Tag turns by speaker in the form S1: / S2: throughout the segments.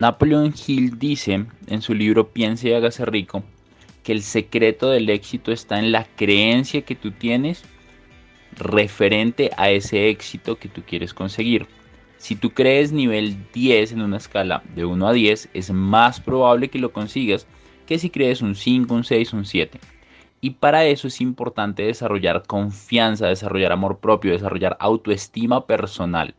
S1: Napoleon Hill dice en su libro Piense y hágase rico que el secreto del éxito está en la creencia que tú tienes referente a ese éxito que tú quieres conseguir. Si tú crees nivel 10 en una escala de 1 a 10, es más probable que lo consigas que si crees un 5, un 6, un 7. Y para eso es importante desarrollar confianza, desarrollar amor propio, desarrollar autoestima personal.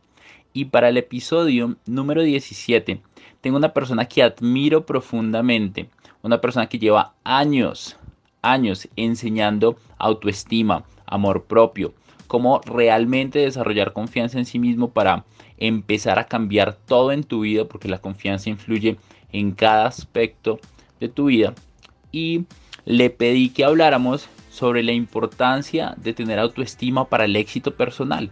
S1: Y para el episodio número 17 tengo una persona que admiro profundamente, una persona que lleva años, años enseñando autoestima, amor propio, cómo realmente desarrollar confianza en sí mismo para empezar a cambiar todo en tu vida, porque la confianza influye en cada aspecto de tu vida. Y le pedí que habláramos sobre la importancia de tener autoestima para el éxito personal.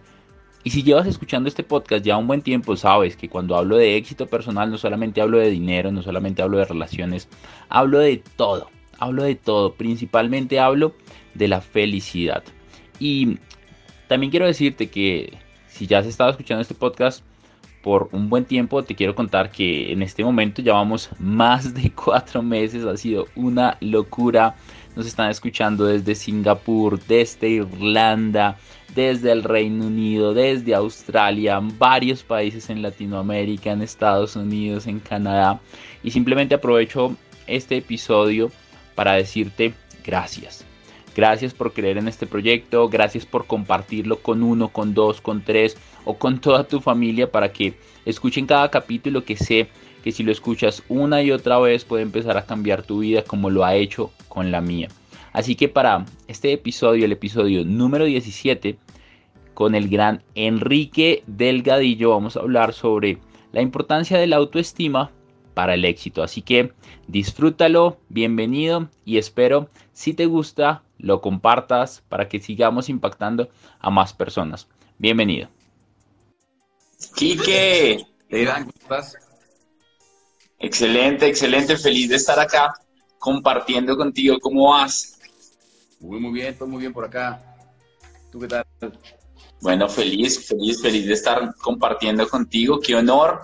S1: Y si llevas escuchando este podcast ya un buen tiempo, sabes que cuando hablo de éxito personal no solamente hablo de dinero, no solamente hablo de relaciones, hablo de todo, hablo de todo, principalmente hablo de la felicidad. Y también quiero decirte que si ya has estado escuchando este podcast por un buen tiempo, te quiero contar que en este momento llevamos más de cuatro meses, ha sido una locura. Nos están escuchando desde Singapur, desde Irlanda, desde el Reino Unido, desde Australia, varios países en Latinoamérica, en Estados Unidos, en Canadá. Y simplemente aprovecho este episodio para decirte gracias. Gracias por creer en este proyecto, gracias por compartirlo con uno, con dos, con tres o con toda tu familia para que escuchen cada capítulo que sé que si lo escuchas una y otra vez puede empezar a cambiar tu vida como lo ha hecho con la mía. Así que para este episodio, el episodio número 17, con el gran Enrique Delgadillo, vamos a hablar sobre la importancia de la autoestima para el éxito. Así que disfrútalo, bienvenido y espero si te gusta lo compartas para que sigamos impactando a más personas. Bienvenido.
S2: Quique, ¿cómo estás? Excelente, excelente, feliz de estar acá compartiendo contigo. ¿Cómo vas?
S3: Muy, muy bien, todo muy bien por acá. ¿Tú qué tal?
S2: Bueno, feliz, feliz, feliz de estar compartiendo contigo. Qué honor,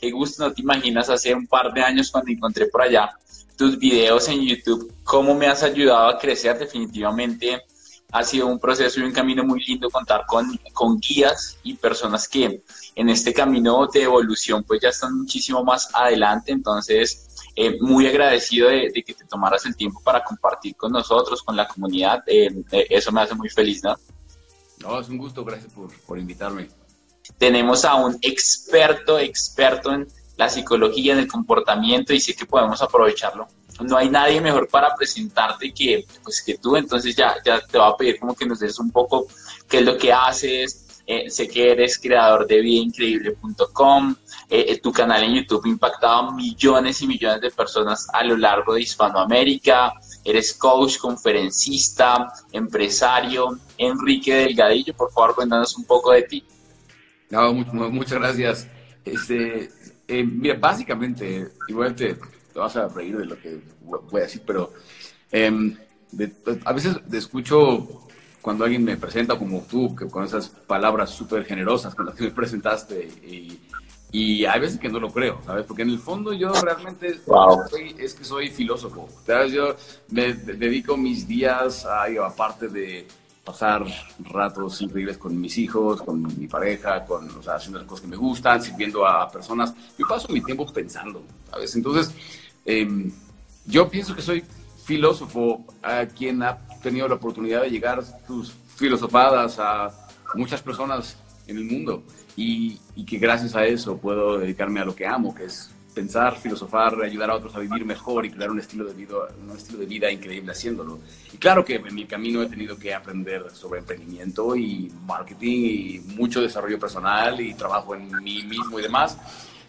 S2: qué gusto. No te imaginas hace un par de años cuando encontré por allá tus videos en YouTube, cómo me has ayudado a crecer. Definitivamente ha sido un proceso y un camino muy lindo contar con, con guías y personas que en este camino de evolución pues ya están muchísimo más adelante. Entonces, eh, muy agradecido de, que te tomaras el tiempo para compartir con nosotros, con la comunidad. Eh, eh, eso me hace muy feliz, ¿no?
S3: No, es un gusto, gracias por, por invitarme.
S2: Tenemos a un experto, experto en la psicología, en el comportamiento y sé que podemos aprovecharlo. No hay nadie mejor para presentarte que, pues, que tú, entonces ya, ya te va a pedir como que nos des un poco qué es lo que haces, eh, sé que eres creador de vidaincreíble.com. Eh, eh, tu canal en YouTube ha impactado a millones y millones de personas a lo largo de Hispanoamérica. Eres coach, conferencista, empresario. Enrique Delgadillo, por favor, cuéntanos un poco de ti.
S3: No, muchas gracias. Este, mira, básicamente, igual te, te, vas a reír de lo que voy a decir, pero em, a veces escucho cuando alguien me presenta como tú, que con esas palabras súper generosas con las que me presentaste, y, y, hay veces que no lo creo, ¿sabes? Porque en el fondo yo realmente es que soy filósofo, ¿sabes? Yo me dedico mis días, a, aparte de pasar ratos increíbles con mis hijos, con mi pareja, con, o sea, haciendo las cosas que me gustan, sirviendo a personas. Yo paso mi tiempo pensando, ¿sabes? Entonces, em, yo pienso que soy filósofo a quien ha tenido la oportunidad de llegar tus filosofadas a muchas personas en el mundo y, y que gracias a eso puedo dedicarme a lo que amo, que es pensar, filosofar, ayudar a otros a vivir mejor y crear un estilo de vida, un estilo de vida increíble haciéndolo. Y claro que en mi camino he tenido que aprender sobre emprendimiento y marketing y mucho desarrollo personal y trabajo en mí mismo y demás.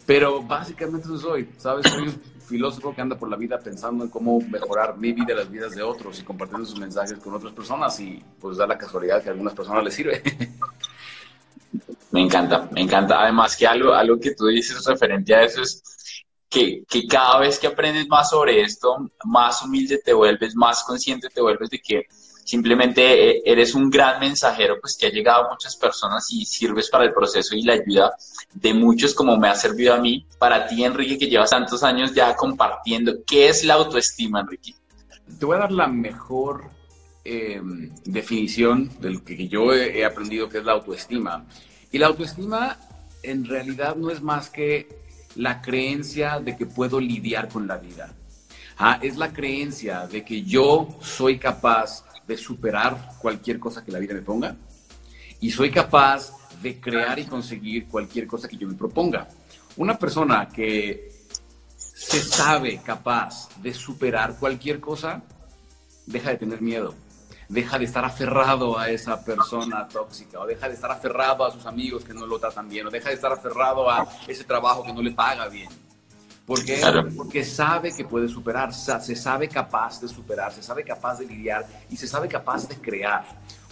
S3: Pero básicamente eso soy, ¿sabes? Soy filósofo que anda por la vida pensando en cómo mejorar mi vida y las vidas de otros y compartiendo sus mensajes con otras personas y pues da la casualidad que a algunas personas les sirve.
S1: Me encanta, me encanta. Además que algo, algo que tú dices referente a eso es que, que, cada vez que aprendes más sobre esto, más humilde te vuelves, más consciente te vuelves de que simplemente eh, eres un gran mensajero, pues que ha llegado a muchas personas y sirves para el proceso y la ayuda de muchos como me ha servido a mí. Para ti, Enrique, que llevas tantos años ya compartiendo, ¿qué es la autoestima, Enrique?
S3: Te voy a dar la mejor eh, definición del que yo he aprendido que es la autoestima. Y la autoestima en realidad no es más que la creencia de que puedo lidiar con la vida. Ah, es la creencia de que yo soy capaz de superar cualquier cosa que la vida me ponga y soy capaz de crear y conseguir cualquier cosa que yo me proponga. Una persona que se sabe capaz de superar cualquier cosa, deja de tener miedo deja de estar aferrado a esa persona tóxica, o deja de estar aferrado a sus amigos que no lo tratan bien, o deja de estar aferrado a ese trabajo que no le paga bien. ¿Por qué? Porque sabe que puede superar, se sabe capaz de superar, se sabe capaz de lidiar y se sabe capaz de crear.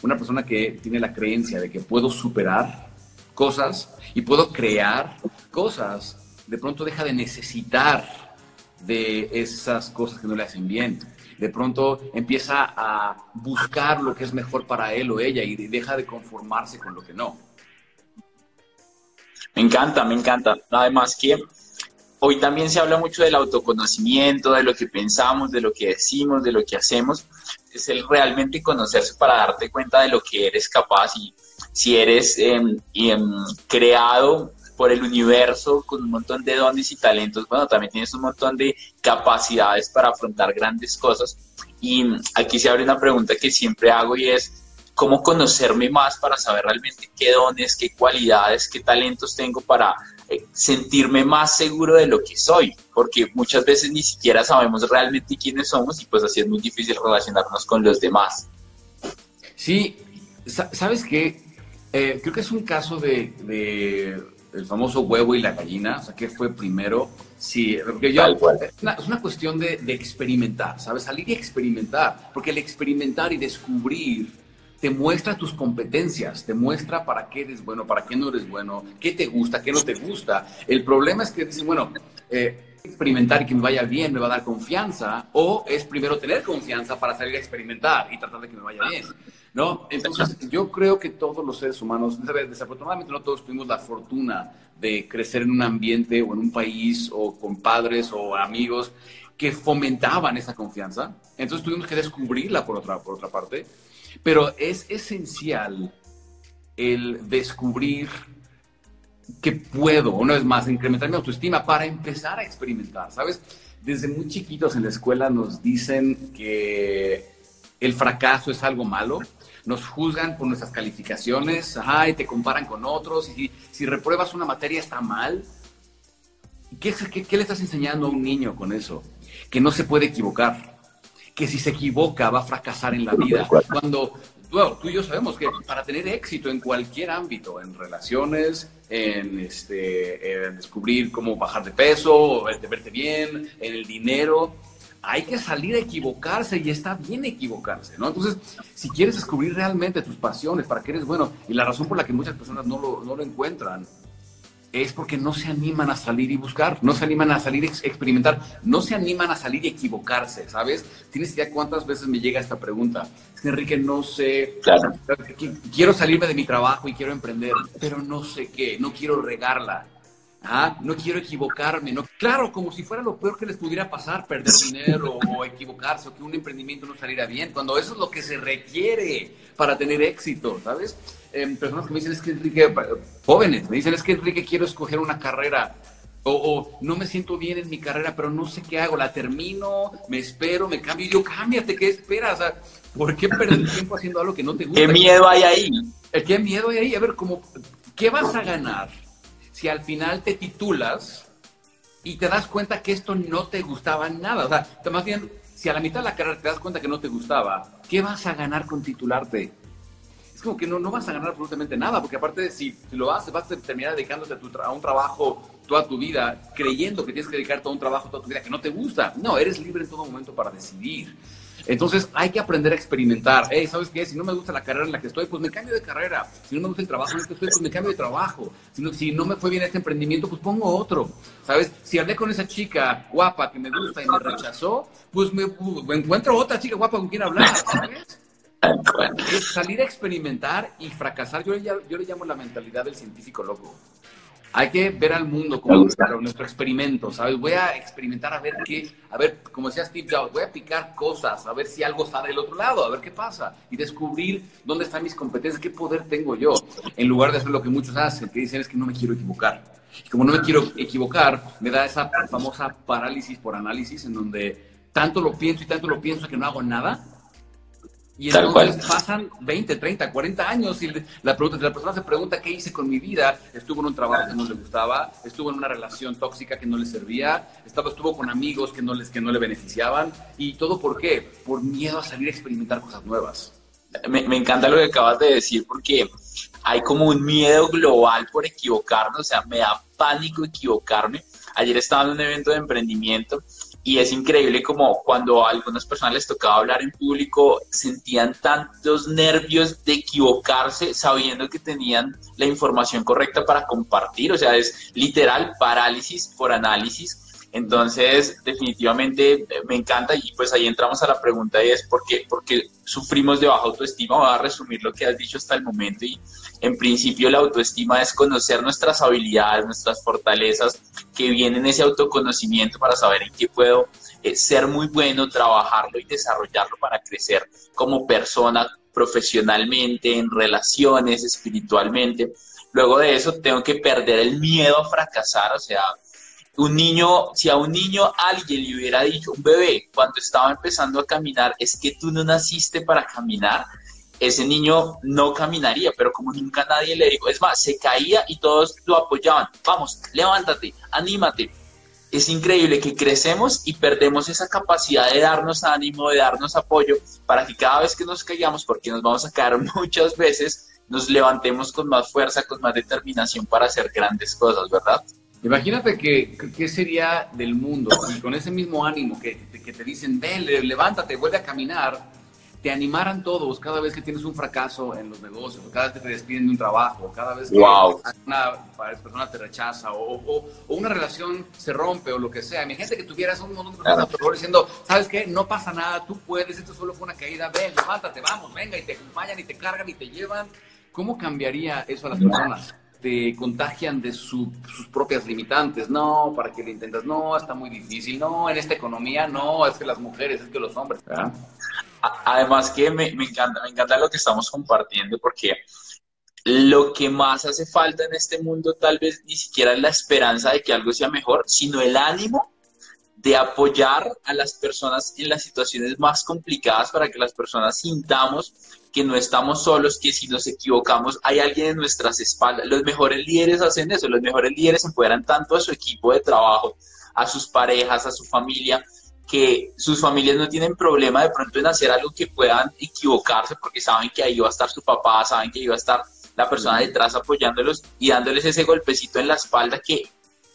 S3: Una persona que tiene la creencia de que puedo superar cosas y puedo crear cosas, de pronto deja de necesitar de esas cosas que no le hacen bien de pronto empieza a buscar lo que es mejor para él o ella y deja de conformarse con lo que no.
S1: Me encanta, me encanta. Además que hoy también se habla mucho del autoconocimiento, de lo que pensamos, de lo que decimos, de lo que hacemos. Es el realmente conocerse para darte cuenta de lo que eres capaz y si eres em, creado por el universo con un montón de dones y talentos, bueno, también tienes un montón de capacidades para afrontar grandes cosas. Y aquí se abre una pregunta que siempre hago y es, ¿cómo conocerme más para saber realmente qué dones, qué cualidades, qué talentos tengo para eh, sentirme más seguro de lo que soy? Porque muchas veces ni siquiera sabemos realmente quiénes somos y pues así es muy difícil relacionarnos con los demás.
S3: Sí, sabes qué, eh, creo que es un caso de el famoso huevo y la gallina, o sea, ¿qué fue primero? Sí, porque yo, es, una, cuestión de, experimentar, ¿sabes? Salir y experimentar, porque el experimentar y descubrir te muestra tus competencias, te muestra para qué eres bueno, para qué no eres bueno, qué te gusta, qué no te gusta. El problema es que dicen, bueno, eh, experimentar y que me vaya bien me va a dar confianza, o es primero tener confianza para salir a experimentar y tratar de que me vaya bien. ¿no? Entonces, yo creo que todos los seres humanos, desafortunadamente no todos tuvimos la fortuna de crecer en un ambiente o en un país o con padres o amigos que fomentaban esa confianza. Entonces tuvimos que descubrirla por otra, por otra parte. Pero es esencial el descubrir que puedo, una vez más, incrementar mi autoestima para empezar a experimentar, ¿sabes? Desde muy chiquitos en la escuela nos dicen que el fracaso es algo malo, nos juzgan por nuestras calificaciones, y te comparan con otros, si repruebas una materia está mal. ¿Qué, qué, le estás enseñando a un niño con eso? Que no se puede equivocar, que si se equivoca va a fracasar en la vida. Cuando tú y yo sabemos que para tener éxito en cualquier ámbito, en relaciones, en, este, en descubrir cómo bajar de peso, verte bien, en el dinero, hay que salir a equivocarse y está bien equivocarse, ¿no? Entonces, si quieres descubrir realmente tus pasiones, para qué eres bueno, y la razón por la que muchas personas no lo, no lo encuentran, es porque no se animan a salir y buscar, no se animan a salir y experimentar, no se animan a salir y equivocarse, ¿sabes? Tienes idea cuántas veces me llega esta pregunta. Es que Enrique, no sé, claro. quiero salirme de mi trabajo y quiero emprender, pero no sé qué, no quiero regarla. Ah, no quiero equivocarme, no. Claro, como si fuera lo peor que les pudiera pasar, perder dinero o equivocarse o que un emprendimiento no saliera bien, cuando eso es lo que se requiere para tener éxito, ¿sabes? Personas que me dicen es que Enrique, jóvenes, me dicen es que Enrique quiero escoger una carrera o, o, no me siento bien en mi carrera, pero no sé qué hago, la termino, me espero, me cambio y yo cámbiate, ¿qué esperas? O sea, ¿por qué perder tiempo haciendo algo que no te gusta?
S1: ¿Qué miedo hay ahí?
S3: ¿Qué miedo hay ahí? A ver, como, ¿qué vas a ganar? si al final te titulas y te das cuenta que esto no te gustaba nada. O sea, más bien, si a la mitad de la carrera te das cuenta que no te gustaba, ¿qué vas a ganar con titularte? Que no, no vas a ganar absolutamente nada, porque aparte, si, lo haces, vas a terminar dedicándote a, tu a un trabajo toda tu vida, creyendo que tienes que dedicarte a un trabajo toda tu vida que no te gusta. No, eres libre en todo momento para decidir. Entonces hay que aprender a experimentar. Hey, ¿sabes qué? Si no me gusta la carrera en la que estoy, pues me cambio de carrera. Si no me gusta el trabajo en el que estoy, pues me cambio de trabajo. Si no, si no me fue bien este emprendimiento, pues pongo otro. ¿Sabes? Si hablé con esa chica guapa que me gusta y me rechazó, pues me, encuentro otra chica guapa con quien hablar. ¿sabes? Salir a experimentar y fracasar, yo, yo le llamo la mentalidad del científico loco. Hay que ver al mundo como nuestro experimento, ¿sabes? Voy a experimentar a ver qué, a ver, como decía Steve Jobs, voy a picar cosas, a ver si algo está del otro lado, a ver qué pasa y descubrir dónde están mis competencias, qué poder tengo yo, en lugar de hacer lo que muchos hacen, que dicen es que no me quiero equivocar. Y como no me quiero equivocar, me da esa famosa parálisis por análisis en donde tanto lo pienso y tanto lo pienso que no hago nada y entonces pasan 20, 30, 40 años y la, pregunta, la persona se pregunta qué hice con mi vida. Estuvo en un trabajo que no le gustaba, estuvo en una relación tóxica que no le servía, estaba, estuvo con amigos que no, les, que no le beneficiaban. ¿Y todo por qué? Por miedo a salir a experimentar cosas nuevas.
S1: Me, me encanta lo que acabas de decir porque hay como un miedo global por equivocarnos, o sea, me da pánico equivocarme. Ayer estaba en un evento de emprendimiento y es increíble como cuando a algunas personas les tocaba hablar en público sentían tantos nervios de equivocarse sabiendo que tenían la información correcta para compartir, o sea, es literal parálisis por análisis. Entonces, definitivamente eh, me encanta y pues ahí entramos a la pregunta y es ¿por qué, porque sufrimos de baja autoestima? Voy a resumir lo que has dicho hasta el momento y en principio la autoestima es conocer nuestras habilidades, nuestras fortalezas, que vienen ese autoconocimiento para saber en qué puedo eh, ser muy bueno, trabajarlo y desarrollarlo para crecer como persona profesionalmente, en relaciones, espiritualmente. Luego de eso tengo que perder el miedo a fracasar, o sea, un niño, si a un niño alguien le hubiera dicho, un bebé, cuando estaba empezando a caminar, es que tú no naciste para caminar, ese niño no caminaría, pero como nunca nadie le dijo, es más, se caía y todos lo apoyaban, vamos, levántate, anímate. Es increíble que crecemos y perdemos esa capacidad de darnos ánimo, de darnos apoyo, para que cada vez que nos caigamos, porque nos vamos a caer muchas veces, nos levantemos con más fuerza, con más determinación para hacer grandes cosas, ¿verdad?
S3: Imagínate que, qué sería del mundo si con ese mismo ánimo que, que te dicen, ven, levántate, vuelve a caminar, te animaran todos cada vez que tienes un fracaso en los negocios, o cada vez que te despiden de un trabajo, cada vez que una persona te rechaza, o, una relación se rompe, o lo que sea. Imagínate que tuvieras un montón de personas diciendo, ¿sabes qué? No pasa nada, tú puedes, esto solo fue una caída, ven, levántate, vamos, venga, y te acompañan, y te cargan, y te llevan. ¿Cómo cambiaría eso a las personas? Te contagian de sus propias limitantes. No, ¿para qué le intentas? No, está muy difícil. No, en esta economía no, es que las mujeres, es que los hombres.
S1: Además que me, encanta, me encanta lo que estamos compartiendo porque lo que más hace falta en este mundo tal vez ni siquiera es la esperanza de que algo sea mejor, sino el ánimo de apoyar a las personas en las situaciones más complicadas para que las personas sintamos que no estamos solos, que si nos equivocamos hay alguien en nuestras espaldas. Los mejores líderes hacen eso, los mejores líderes empoderan tanto a su equipo de trabajo, a sus parejas, a su familia, que sus familias no tienen problema de pronto en hacer algo que puedan equivocarse porque saben que ahí va a estar su papá, saben que ahí va a estar la persona detrás apoyándolos y dándoles ese golpecito en la espalda que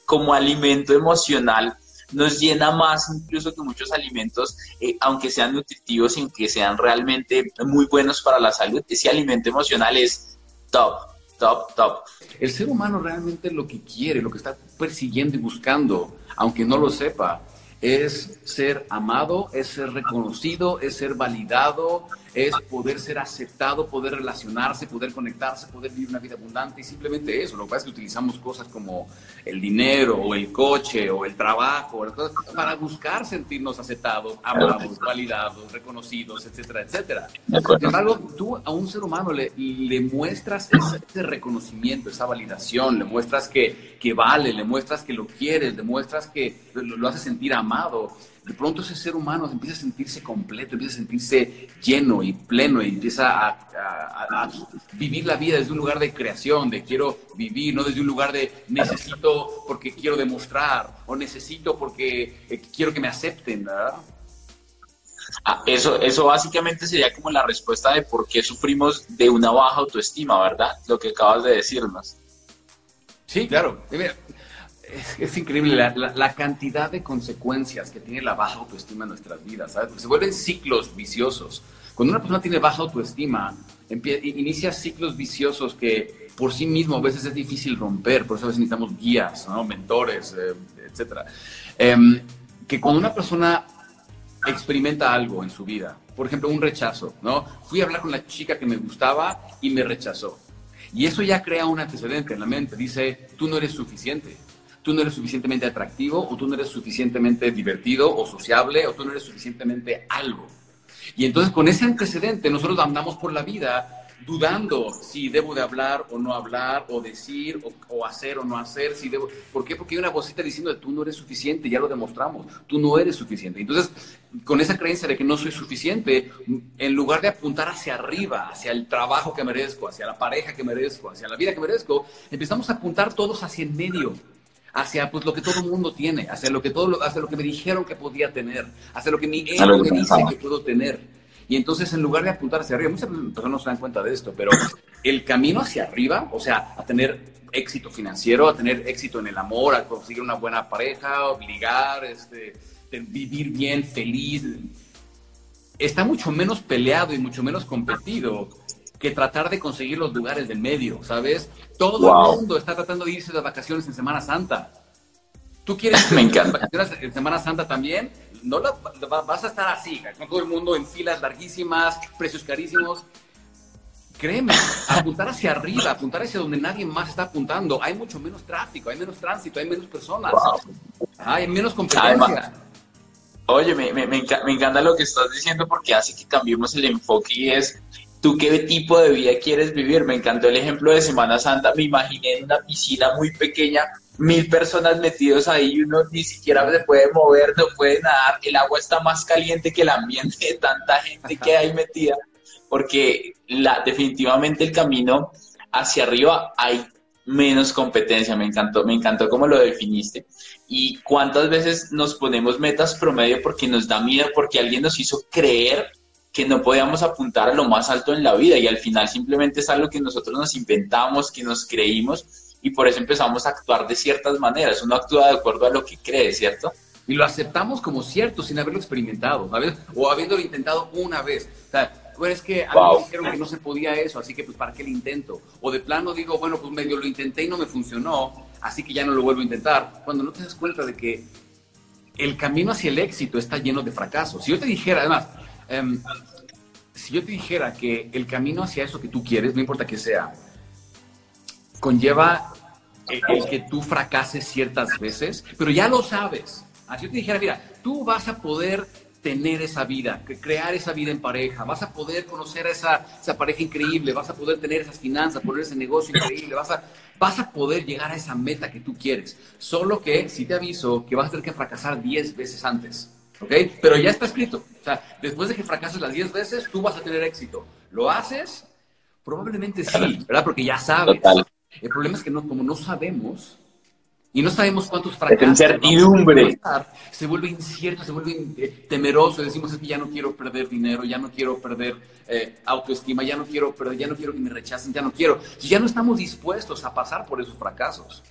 S1: como alimento emocional nos llena más incluso que muchos alimentos, eh, aunque sean nutritivos y que sean realmente muy buenos para la salud, ese alimento emocional es top, top, top.
S3: El ser humano realmente lo que quiere, lo que está persiguiendo y buscando, aunque no lo sepa, es ser amado, es ser reconocido, es ser validado, es poder ser aceptado, poder relacionarse, poder conectarse, poder vivir una vida abundante y simplemente eso. Lo que pasa es que utilizamos cosas como el dinero o el coche o el trabajo para buscar sentirnos aceptados, amados, validados, reconocidos, etcétera, etcétera. Sin embargo, tú a un ser humano le, le muestras ese, reconocimiento, esa validación, le muestras que, que vale, le muestras que lo quieres, le muestras que lo, lo hace sentir amado de pronto ese ser humano empieza a sentirse completo, empieza a sentirse lleno y pleno y empieza a, vivir la vida desde un lugar de creación, de quiero vivir, no desde un lugar de necesito porque quiero demostrar o necesito porque eh, quiero que me acepten, ¿verdad?
S1: Ah, eso, eso básicamente sería como la respuesta de por qué sufrimos de una baja autoestima, ¿verdad? Lo que acabas de decirnos.
S3: Sí, claro. Mira, es, increíble la, cantidad de consecuencias que tiene la baja autoestima en nuestras vidas, ¿sabes? se vuelven ciclos viciosos. Cuando una persona tiene baja autoestima, inicia ciclos viciosos que por sí mismo a veces es difícil romper, por eso a veces necesitamos guías, mentores, eh, etc. Em, que cuando una persona experimenta algo en su vida, por ejemplo, un rechazo, ¿no? Fui a hablar con la chica que me gustaba y me rechazó. Y eso ya crea un antecedente en la mente. Dice, tú no eres suficiente tú no eres suficientemente atractivo o tú no eres suficientemente divertido o sociable o tú no eres suficientemente algo. Y entonces con ese antecedente nosotros andamos por la vida dudando si debo de hablar o no hablar, o decir o, hacer o no hacer, si debo... ¿Por qué? Porque hay una vocita diciendo, tú no eres suficiente, ya lo demostramos, tú no eres suficiente. Entonces, con esa creencia de que no soy suficiente, en lugar de apuntar hacia arriba, hacia el trabajo que merezco, hacia la pareja que merezco, hacia la vida que merezco, empezamos a apuntar todos hacia el medio hacia pues lo que todo el mundo tiene, hacia lo que todo hacia lo que me dijeron que podía tener, hacia lo que mi ego me dice que puedo tener. Y entonces en lugar de apuntar hacia arriba, muchas personas no se dan cuenta de esto, pero el camino hacia arriba, o sea, a tener éxito financiero, a tener éxito en el amor, a conseguir una buena pareja, obligar, este, vivir bien, feliz, está mucho menos peleado y mucho menos competido que tratar de conseguir los lugares del medio, ¿sabes? Todo el mundo está tratando de irse de vacaciones en Semana Santa. ¿Tú quieres
S1: Me encanta.
S3: vacaciones en Semana Santa también? No vas a estar así, con todo el mundo en filas larguísimas, precios carísimos. Créeme, apuntar hacia arriba, apuntar hacia donde nadie más está apuntando. Hay mucho menos tráfico, hay menos tránsito, hay menos personas, hay menos competencia.
S1: oye, me, me, me, encanta lo que estás diciendo porque hace que cambiemos el enfoque y es ¿Tú qué tipo de vida quieres vivir? Me encantó el ejemplo de Semana Santa. Me imaginé en una piscina muy pequeña, mil personas metidos ahí y uno ni siquiera se puede mover, no puede nadar. El agua está más caliente que el ambiente de tanta gente que hay metida. Porque la, definitivamente el camino hacia arriba hay menos competencia. Me encantó, me encantó cómo lo definiste. Y cuántas veces nos ponemos metas promedio porque nos da miedo, porque alguien nos hizo creer que no podíamos apuntar a lo más alto en la vida y al final simplemente es algo que nosotros nos inventamos, que nos creímos y por eso empezamos a actuar de ciertas maneras. Uno actúa de acuerdo a lo que cree, ¿cierto?
S3: Y lo aceptamos como cierto sin haberlo experimentado, ¿sabes? O habiéndolo intentado una vez. O sea, bueno, es que a mí me dijeron que no se podía eso, así que pues ¿para qué lo intento? O de plano digo, bueno, pues medio lo intenté y no me funcionó, así que ya no lo vuelvo a intentar. Cuando no te das cuenta de que el camino hacia el éxito está lleno de fracasos. Si yo te dijera, además, Em, si yo te dijera que el camino hacia eso que tú quieres, no importa que sea, conlleva el, que tú fracases ciertas veces, pero ya lo sabes. Así yo te dijera, mira, tú vas a poder tener esa vida, crear esa vida en pareja, vas a poder conocer a esa, esa pareja increíble, vas a poder tener esas finanzas, poner ese negocio increíble, vas a, vas a poder llegar a esa meta que tú quieres. Solo que, si te aviso, que vas a tener que fracasar 10 veces antes. ¿Ok? Pero ya está escrito. O sea, después de que fracases las 10 veces, tú vas a tener éxito. ¿Lo haces? Probablemente sí, ¿verdad? Porque ya sabes. El problema es que no, como no sabemos y no sabemos cuántos fracasos.
S1: Incertidumbre.
S3: Se vuelve incierto, se vuelve eh, temeroso. Decimos es que ya no quiero perder dinero, ya no quiero perder eh, autoestima, ya no quiero perder, ya no quiero que me rechacen, ya no quiero. Ya no estamos dispuestos a pasar por esos fracasos.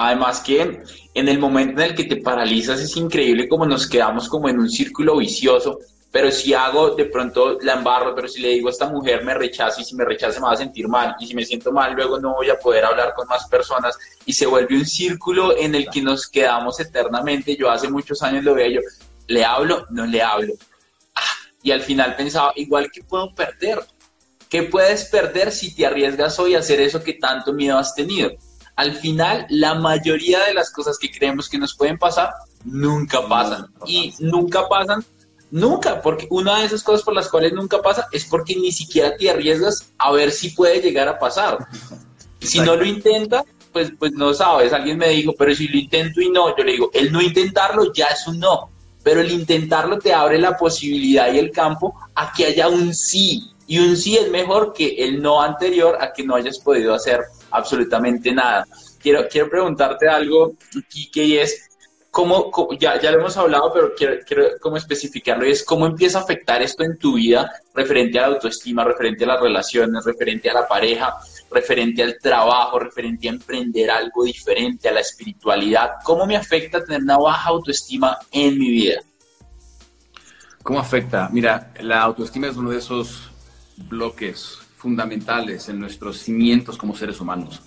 S1: Además que en el momento en el que te paralizas es increíble como nos quedamos como en un círculo vicioso, pero si hago de pronto la embarro, pero si le digo a esta mujer me rechaza y si me rechaza me va a sentir mal y si me siento mal luego no voy a poder hablar con más personas y se vuelve un círculo en el que nos quedamos eternamente. Yo hace muchos años lo veía yo, le hablo, no le hablo. Ah, y al final pensaba, igual que puedo perder. ¿Qué puedes perder si te arriesgas hoy a hacer eso que tanto miedo has tenido? Al final, la mayoría de las cosas que creemos que nos pueden pasar, nunca pasan. Y nunca pasan, nunca, porque una de esas cosas por las cuales nunca pasa es porque ni siquiera te arriesgas a ver si puede llegar a pasar. Si no lo intentas, pues, pues no sabes. Alguien me dijo, pero si lo intento y no, yo le digo, el no intentarlo ya es un no pero el intentarlo te abre la posibilidad y el campo a que haya un sí. Y un sí es mejor que el no anterior a que no hayas podido hacer absolutamente nada. Quiero, quiero preguntarte algo, Kike, y es, ¿cómo, ya, ya lo hemos hablado, pero quiero, quiero especificarlo, y es cómo empieza a afectar esto en tu vida referente a la autoestima, referente a las relaciones, referente a la pareja, referente al trabajo, referente a emprender algo diferente, a la espiritualidad? ¿Cómo me afecta tener una baja autoestima en mi vida?
S3: ¿Cómo afecta? Mira, la autoestima es uno de esos bloques fundamentales en nuestros cimientos como seres humanos.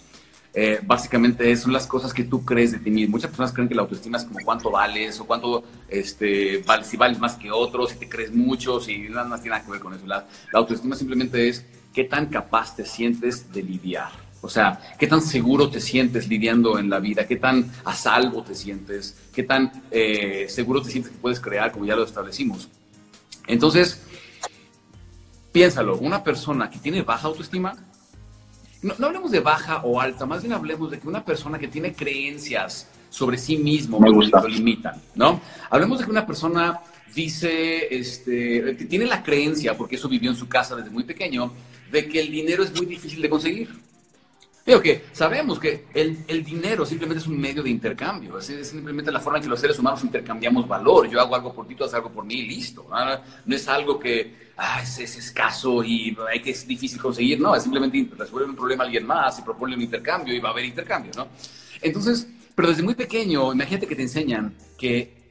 S3: Eh, básicamente son las cosas que tú crees de ti mismo. Muchas personas creen que la autoestima es como cuánto vales o cuánto, este, si vales más que otros, si te crees mucho, si no, no tiene que ver con eso. la autoestima simplemente es qué tan capaz te sientes de lidiar. O sea, qué tan seguro te sientes lidiando en la vida, qué tan a salvo te sientes, qué tan eh, seguro te sientes que puedes crear, como ya lo establecimos. Entonces, piénsalo, una persona que tiene baja autoestima, no, no, hablemos de baja o alta, más bien hablemos de que una persona que tiene creencias sobre sí mismo Me lo limitan, ¿no? Hablemos de que una persona dice, este, tiene la creencia, porque eso vivió en su casa desde muy pequeño, de que el dinero es muy difícil de conseguir. Digo que sabemos que el, el, dinero simplemente es un medio de intercambio, es, simplemente la forma en que los seres humanos intercambiamos valor. Yo hago algo por ti, tú haces algo por mí y listo. No, es algo que ah, es, escaso y que es difícil conseguir, no, es simplemente resuelve un problema a alguien más y propone un intercambio y va a haber intercambio, ¿no? Entonces, pero desde muy pequeño, imagínate que te enseñan que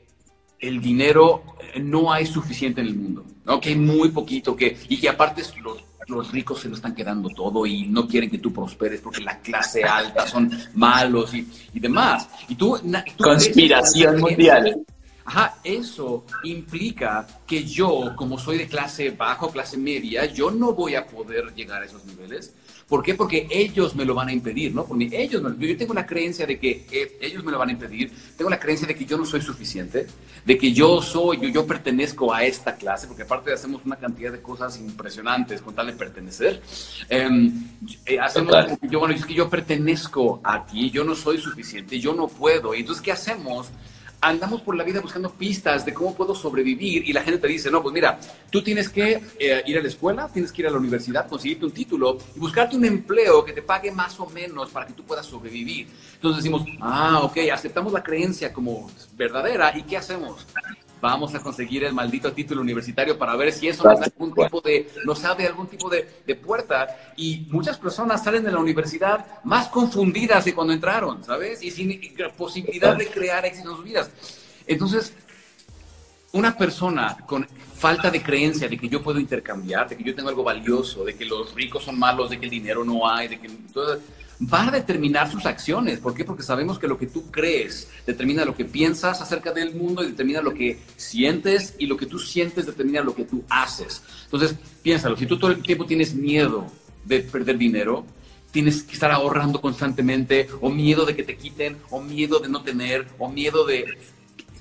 S3: el dinero no hay suficiente en el mundo, ¿no? que hay muy poquito, que, y que aparte los, los ricos se lo están quedando todo y no quieren que tú prosperes porque la clase alta son malos y, y demás. Y tú,
S1: Conspiración mundial.
S3: Ajá, eso implica que yo, como soy de clase bajo, clase media, yo no voy a poder llegar a esos niveles ¿Por qué? Porque ellos me lo van a impedir, ¿no? Porque ellos yo tengo la creencia de que eh, ellos me lo van a impedir, tengo la creencia de que yo no soy suficiente, de que yo soy, yo, yo pertenezco a esta clase, porque aparte hacemos una cantidad de cosas impresionantes con tal de pertenecer. Em, eh, hacemos yo, bueno, es que yo pertenezco a ti, yo no soy suficiente, yo no puedo. Y entonces, ¿qué hacemos? Andamos por la vida buscando pistas de cómo puedo sobrevivir y la gente te dice, no, pues mira, tú tienes que eh, ir a la escuela, tienes que ir a la universidad, conseguirte un título y buscarte un empleo que te pague más o menos para que tú puedas sobrevivir. Entonces decimos, ah, ok, aceptamos la creencia como verdadera y ¿qué hacemos? Vamos a conseguir el maldito título universitario para ver si eso nos da algún tipo de, nos abre algún tipo de, de, puerta. Y muchas personas salen de la universidad más confundidas de cuando entraron, ¿sabes? Y sin posibilidad de crear éxito en sus vidas. Entonces, una persona con falta de creencia de que yo puedo intercambiar, de que yo tengo algo valioso, de que los ricos son malos, de que el dinero no hay, de que va a determinar sus acciones. ¿Por qué? Porque sabemos que lo que tú crees determina lo que piensas acerca del mundo y determina lo que sientes y lo que tú sientes determina lo que tú haces. Entonces, piénsalo, si tú todo el tiempo tienes miedo de perder dinero, tienes que estar ahorrando constantemente o miedo de que te quiten o miedo de no tener o miedo de...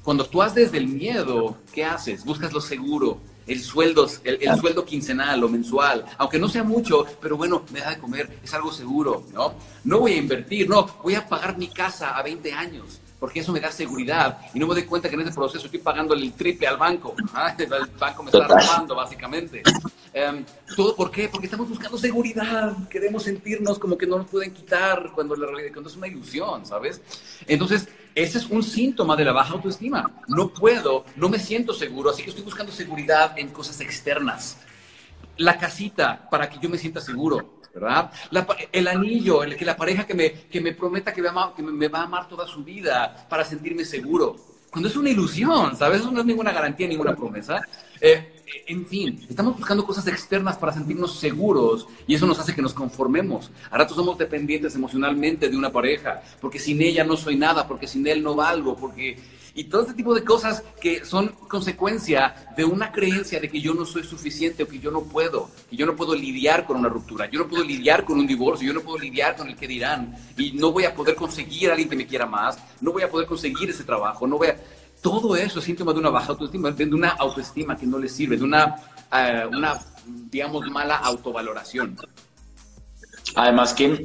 S3: Cuando tú haces desde el miedo, ¿qué haces? Buscas lo seguro, el sueldo, el, sueldo quincenal o mensual, aunque no sea mucho, pero bueno, me da de comer, es algo seguro, ¿no? No voy a invertir, no, voy a pagar mi casa a 20 años porque eso me da seguridad y no me doy cuenta que en ese proceso estoy pagando el triple al banco. El banco me está robando, básicamente. Em, ¿Todo por qué? Porque estamos buscando seguridad, queremos sentirnos como que no nos pueden quitar cuando la realidad cuando es una ilusión, ¿sabes? Entonces, ese es un síntoma de la baja autoestima. No puedo, no me siento seguro, así que estoy buscando seguridad en cosas externas. La casita para que yo me sienta seguro, ¿verdad? el anillo, el, que la pareja que me, que me prometa que, me, va a amar toda su vida para sentirme seguro. Cuando es una ilusión, ¿sabes? Eso no es ninguna garantía, ninguna promesa. Eh, en fin, estamos buscando cosas externas para sentirnos seguros y eso nos hace que nos conformemos. A ratos somos dependientes emocionalmente de una pareja, porque sin ella no soy nada, porque sin él no valgo, porque... Y todo este tipo de cosas que son consecuencia de una creencia de que yo no soy suficiente o que yo no puedo, que yo no puedo lidiar con una ruptura, yo no puedo lidiar con un divorcio, yo no puedo lidiar con el que dirán y no voy a poder conseguir a alguien que me quiera más, no voy a poder conseguir ese trabajo, no voy a todo eso es síntoma de una baja autoestima, de una autoestima que no le sirve, de una, eh, digamos, mala autovaloración.
S1: Además que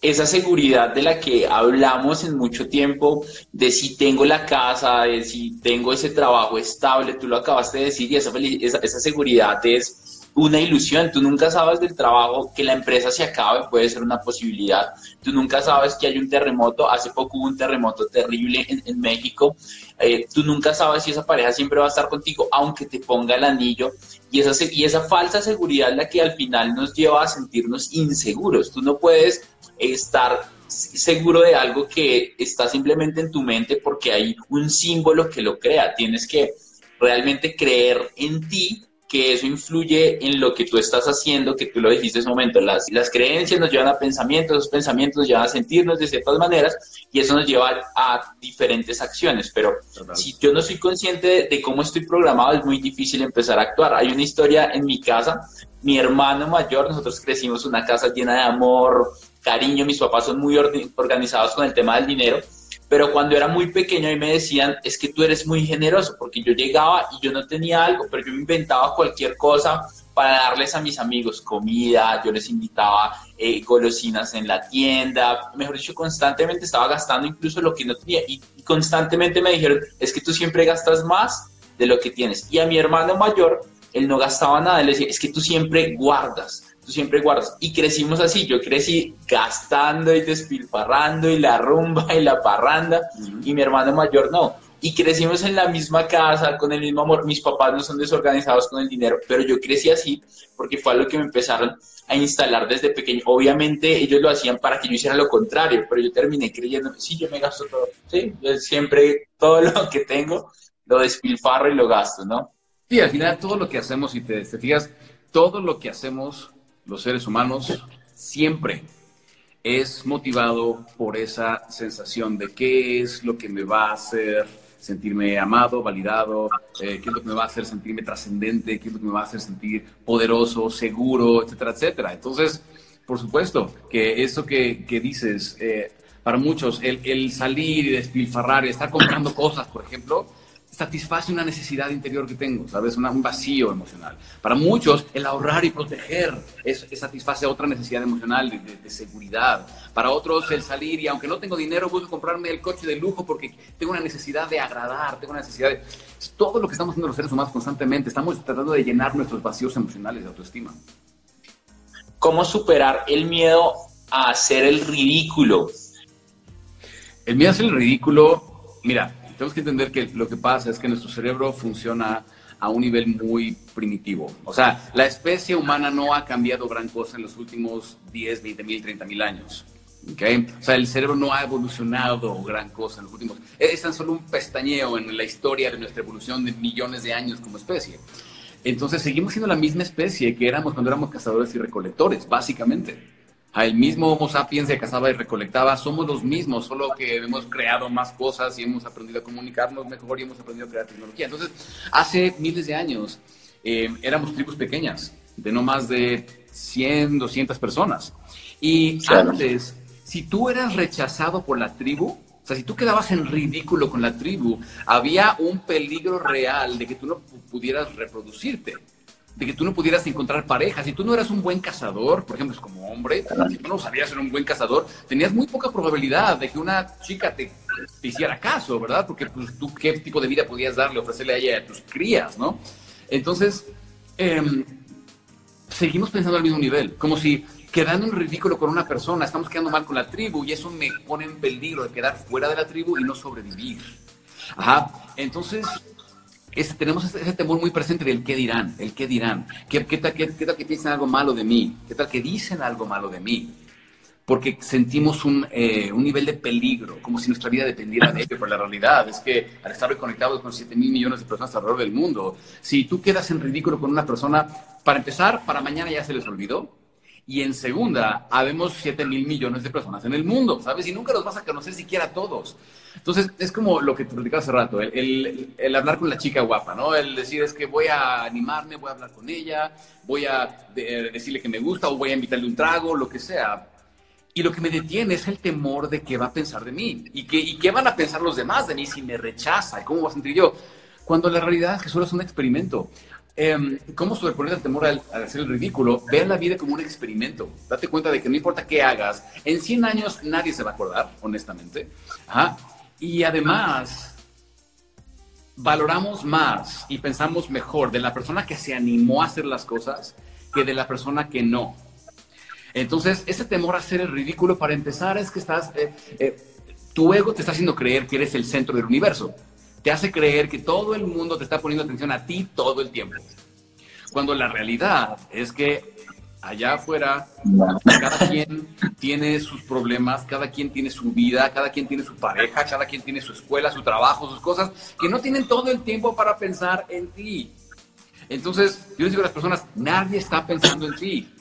S1: esa seguridad de la que hablamos en mucho tiempo, de si tengo la casa, de si tengo ese trabajo estable, tú lo acabaste de decir, y esa, esa, esa seguridad es una ilusión. Tú nunca sabes del trabajo, que la empresa se acabe, puede ser una posibilidad. Tú nunca sabes que hay un terremoto. Hace poco hubo un terremoto terrible en, México. Eh, tú nunca sabes si esa pareja siempre va a estar contigo, aunque te ponga el anillo. Y esa, y esa falsa seguridad es la que al final nos lleva a sentirnos inseguros. Tú no puedes estar seguro de algo que está simplemente en tu mente porque hay un símbolo que lo crea. Tienes que realmente creer en ti que eso influye en lo que tú estás haciendo, que tú lo dijiste en ese momento. Las, las creencias nos llevan a pensamientos, esos pensamientos nos llevan a sentirnos de ciertas maneras y eso nos lleva a diferentes acciones. Pero si yo no soy consciente de, cómo estoy programado, es muy difícil empezar a actuar. Hay una historia en mi casa, mi hermano mayor, nosotros crecimos en una casa llena de amor, cariño, mis papás son muy organizados con el tema del dinero pero cuando era muy pequeño y me decían, es que tú eres muy generoso, porque yo llegaba y yo no tenía algo, pero yo me inventaba cualquier cosa para darles a mis amigos comida, yo les invitaba eh, golosinas en la tienda, mejor dicho, constantemente estaba gastando incluso lo que no tenía y, constantemente me dijeron, es que tú siempre gastas más de lo que tienes. Y a mi hermano mayor, él no gastaba nada, él decía, es que tú siempre guardas tú siempre guardas. Y crecimos así, yo crecí gastando y despilfarrando y la rumba y la parranda, y mi hermano mayor no. Y crecimos en la misma casa, con el mismo amor. Mis papás no son desorganizados con el dinero, pero yo crecí así porque fue algo que me empezaron a instalar desde pequeño. Obviamente ellos lo hacían para que yo hiciera lo contrario, pero yo terminé creyendo, sí, yo me gasto todo, sí, yo siempre todo lo que tengo lo despilfarro y lo gasto, ¿no?
S3: Sí, al final todo lo que hacemos, y te fijas, todo lo que hacemos los seres humanos siempre es motivado por esa sensación de qué es lo que me va a hacer sentirme amado, validado, eh, qué es lo que me va a hacer sentirme trascendente, qué es lo que me va a hacer sentir poderoso, seguro, etcétera, etcétera. Entonces, por supuesto que eso que, dices, eh, para muchos, el salir y despilfarrar y estar comprando cosas, por ejemplo, satisface una necesidad interior que tengo, ¿sabes? un vacío emocional. Para muchos, el ahorrar y proteger es, satisface otra necesidad emocional de, seguridad. Para otros, el salir y aunque no tengo dinero, busco comprarme el coche de lujo porque tengo una necesidad de agradar, tengo una necesidad de... Es todo lo que estamos haciendo los seres humanos constantemente. Estamos tratando de llenar nuestros vacíos emocionales de autoestima.
S1: ¿Cómo superar el miedo a hacer el ridículo?
S3: El miedo a hacer el ridículo, mira, tenemos que entender que lo que pasa es que nuestro cerebro funciona a un nivel muy primitivo. O sea, la especie humana no ha cambiado gran cosa en los últimos 10, 20 mil, 30 mil años. ¿okay? O sea, el cerebro no ha evolucionado gran cosa en los últimos... Es tan solo un pestañeo en la historia de nuestra evolución de millones de años como especie. Entonces, seguimos siendo la misma especie que éramos cuando éramos cazadores y recolectores, básicamente el mismo Homo sapiens se cazaba y recolectaba, somos los mismos, solo que hemos creado más cosas y hemos aprendido a comunicarnos mejor y hemos aprendido a crear tecnología. Entonces, hace miles de años eh, éramos tribus pequeñas, de no más de 100, 200 personas. Y antes, si tú eras rechazado por la tribu, o sea, si tú quedabas en ridículo con la tribu, había un peligro real de que tú no pudieras reproducirte de que tú no pudieras encontrar pareja. Si tú no eras un buen cazador, por ejemplo, como hombre, si tú no sabías ser un buen cazador, tenías muy poca probabilidad de que una chica te, hiciera caso, ¿verdad? Porque pues, tú qué tipo de vida podías darle, ofrecerle a ella a tus crías, ¿no? Entonces, em, seguimos pensando al mismo nivel, como si quedando en ridículo con una persona, estamos quedando mal con la tribu y eso me pone en peligro de quedar fuera de la tribu y no sobrevivir. Ajá, entonces tenemos ese, temor muy presente del qué dirán, el qué dirán, ¿Qué, tal, qué, tal que piensan algo malo de mí, qué tal que dicen algo malo de mí. porque sentimos un, eh, un, nivel de peligro, como si nuestra vida dependiera de ello, pero la realidad es que al estar conectados con 7 mil millones de personas alrededor del mundo, si tú quedas en ridículo con una persona, para empezar, para mañana ya se les olvidó, y en segunda, habemos 7 mil millones de personas en el mundo, ¿sabes? Y nunca los vas a conocer siquiera todos. Entonces, es como lo que te platicaba hace rato, el, el, hablar con la chica guapa, ¿no? El decir es que voy a animarme, voy a hablar con ella, voy a decirle que me gusta o voy a invitarle un trago, lo que sea. Y lo que me detiene es el temor de qué va a pensar de mí y, que, y qué van a pensar los demás de mí si me rechaza y cómo va a sentir yo. Cuando la realidad es que solo es un experimento. Eh, ¿Cómo sobreponer el temor al, hacer el ridículo? Ve la vida como un experimento. Date cuenta de que no importa qué hagas, en 100 años nadie se va a acordar, honestamente. Y además, valoramos más y pensamos mejor de la persona que se animó a hacer las cosas que de la persona que no. Entonces, ese temor a hacer el ridículo, para empezar, es que estás, eh, eh, tu ego te está haciendo creer que eres el centro del universo te hace creer que todo el mundo te está poniendo atención a ti todo el tiempo. Cuando la realidad es que allá afuera cada quien tiene sus problemas, cada quien tiene su vida, cada quien tiene su pareja, cada quien tiene su escuela, su trabajo, sus cosas, que no tienen todo el tiempo para pensar en ti. Entonces, yo les digo a las personas, nadie está pensando en ti.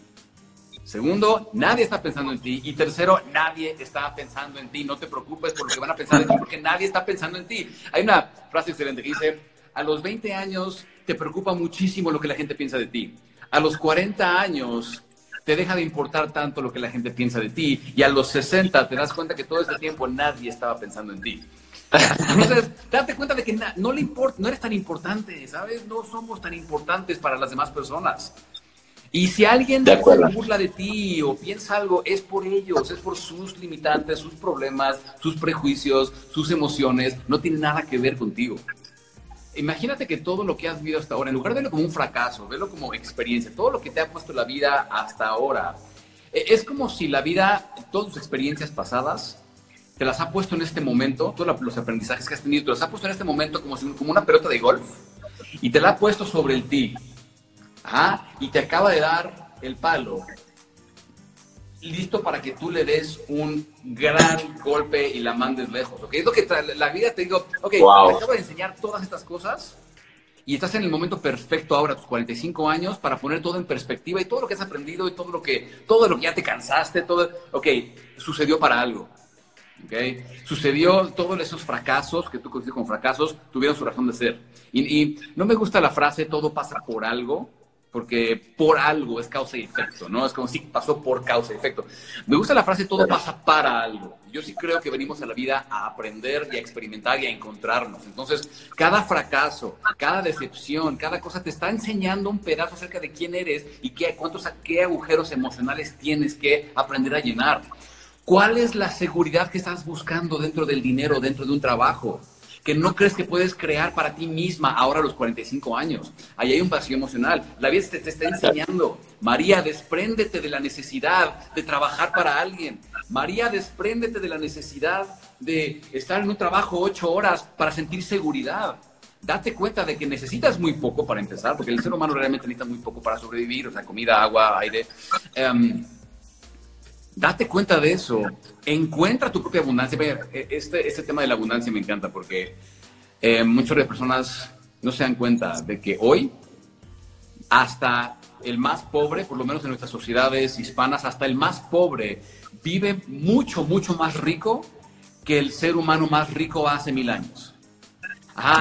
S3: Segundo, nadie está pensando en ti. Y tercero, nadie está pensando en ti. No te preocupes por lo que van a pensar en ti, porque nadie está pensando en ti. Hay una frase excelente que dice, a los 20 años te preocupa muchísimo lo que la gente piensa de ti. A los 40 años te deja de importar tanto lo que la gente piensa de ti. Y a los 60 te das cuenta que todo ese tiempo nadie estaba pensando en ti. Entonces, date cuenta de que no le importa, no eres tan importante, ¿sabes? No somos tan importantes para las demás personas. Y si alguien se burla de ti o piensa algo, es por ellos, es por sus limitantes, sus problemas, sus prejuicios, sus emociones, no tiene nada que ver contigo. Imagínate que todo lo que has vivido hasta ahora, en lugar de verlo como un fracaso, verlo como experiencia, todo lo que te ha puesto la vida hasta ahora, e, es como si la vida, todas tus experiencias pasadas, te las ha puesto en este momento, todos los aprendizajes que has tenido, te las ha puesto en este momento como, si, como una pelota de golf y te la ha puesto sobre el ti y te acaba de dar el palo, listo para que tú le des un gran golpe y la mandes lejos, ¿ok? Es lo que la vida te digo, ok, te acabo de enseñar todas estas cosas y estás en el momento perfecto ahora, tus 45 años, para poner todo en perspectiva y todo lo que has aprendido y todo lo que, todo lo que ya te cansaste, todo, ok, sucedió para algo. Okay. Sucedió todos esos fracasos que tú consideras como fracasos, tuvieron su razón de ser. Y, y no me gusta la frase todo pasa por algo, porque por algo es causa y efecto, ¿no? Es como si pasó por causa y efecto. Me gusta la frase todo pasa para algo. Yo sí creo que venimos a la vida a aprender y a experimentar y a encontrarnos. Entonces, cada fracaso, cada decepción, cada cosa te está enseñando un pedazo acerca de quién eres y qué, cuántos, qué agujeros emocionales tienes que aprender a llenar. ¿Cuál es la seguridad que estás buscando dentro del dinero, dentro de un trabajo? Que no crees que puedes crear para ti misma ahora a los 45 años. Ahí hay un vacío emocional. La vida te, te está enseñando. María, despréndete de la necesidad de trabajar para alguien. María, despréndete de la necesidad de estar en un trabajo ocho horas para sentir seguridad. Date cuenta de que necesitas muy poco para empezar, porque el ser humano realmente necesita muy poco para sobrevivir, o sea, comida, agua, aire. Em, Date cuenta de eso. Encuentra tu propia abundancia. E, este, este tema de la abundancia me encanta porque eh, muchas de personas no se dan cuenta de que hoy hasta el más pobre, por lo menos en nuestras sociedades hispanas, hasta el más pobre vive mucho, mucho más rico que el ser humano más rico hace mil años.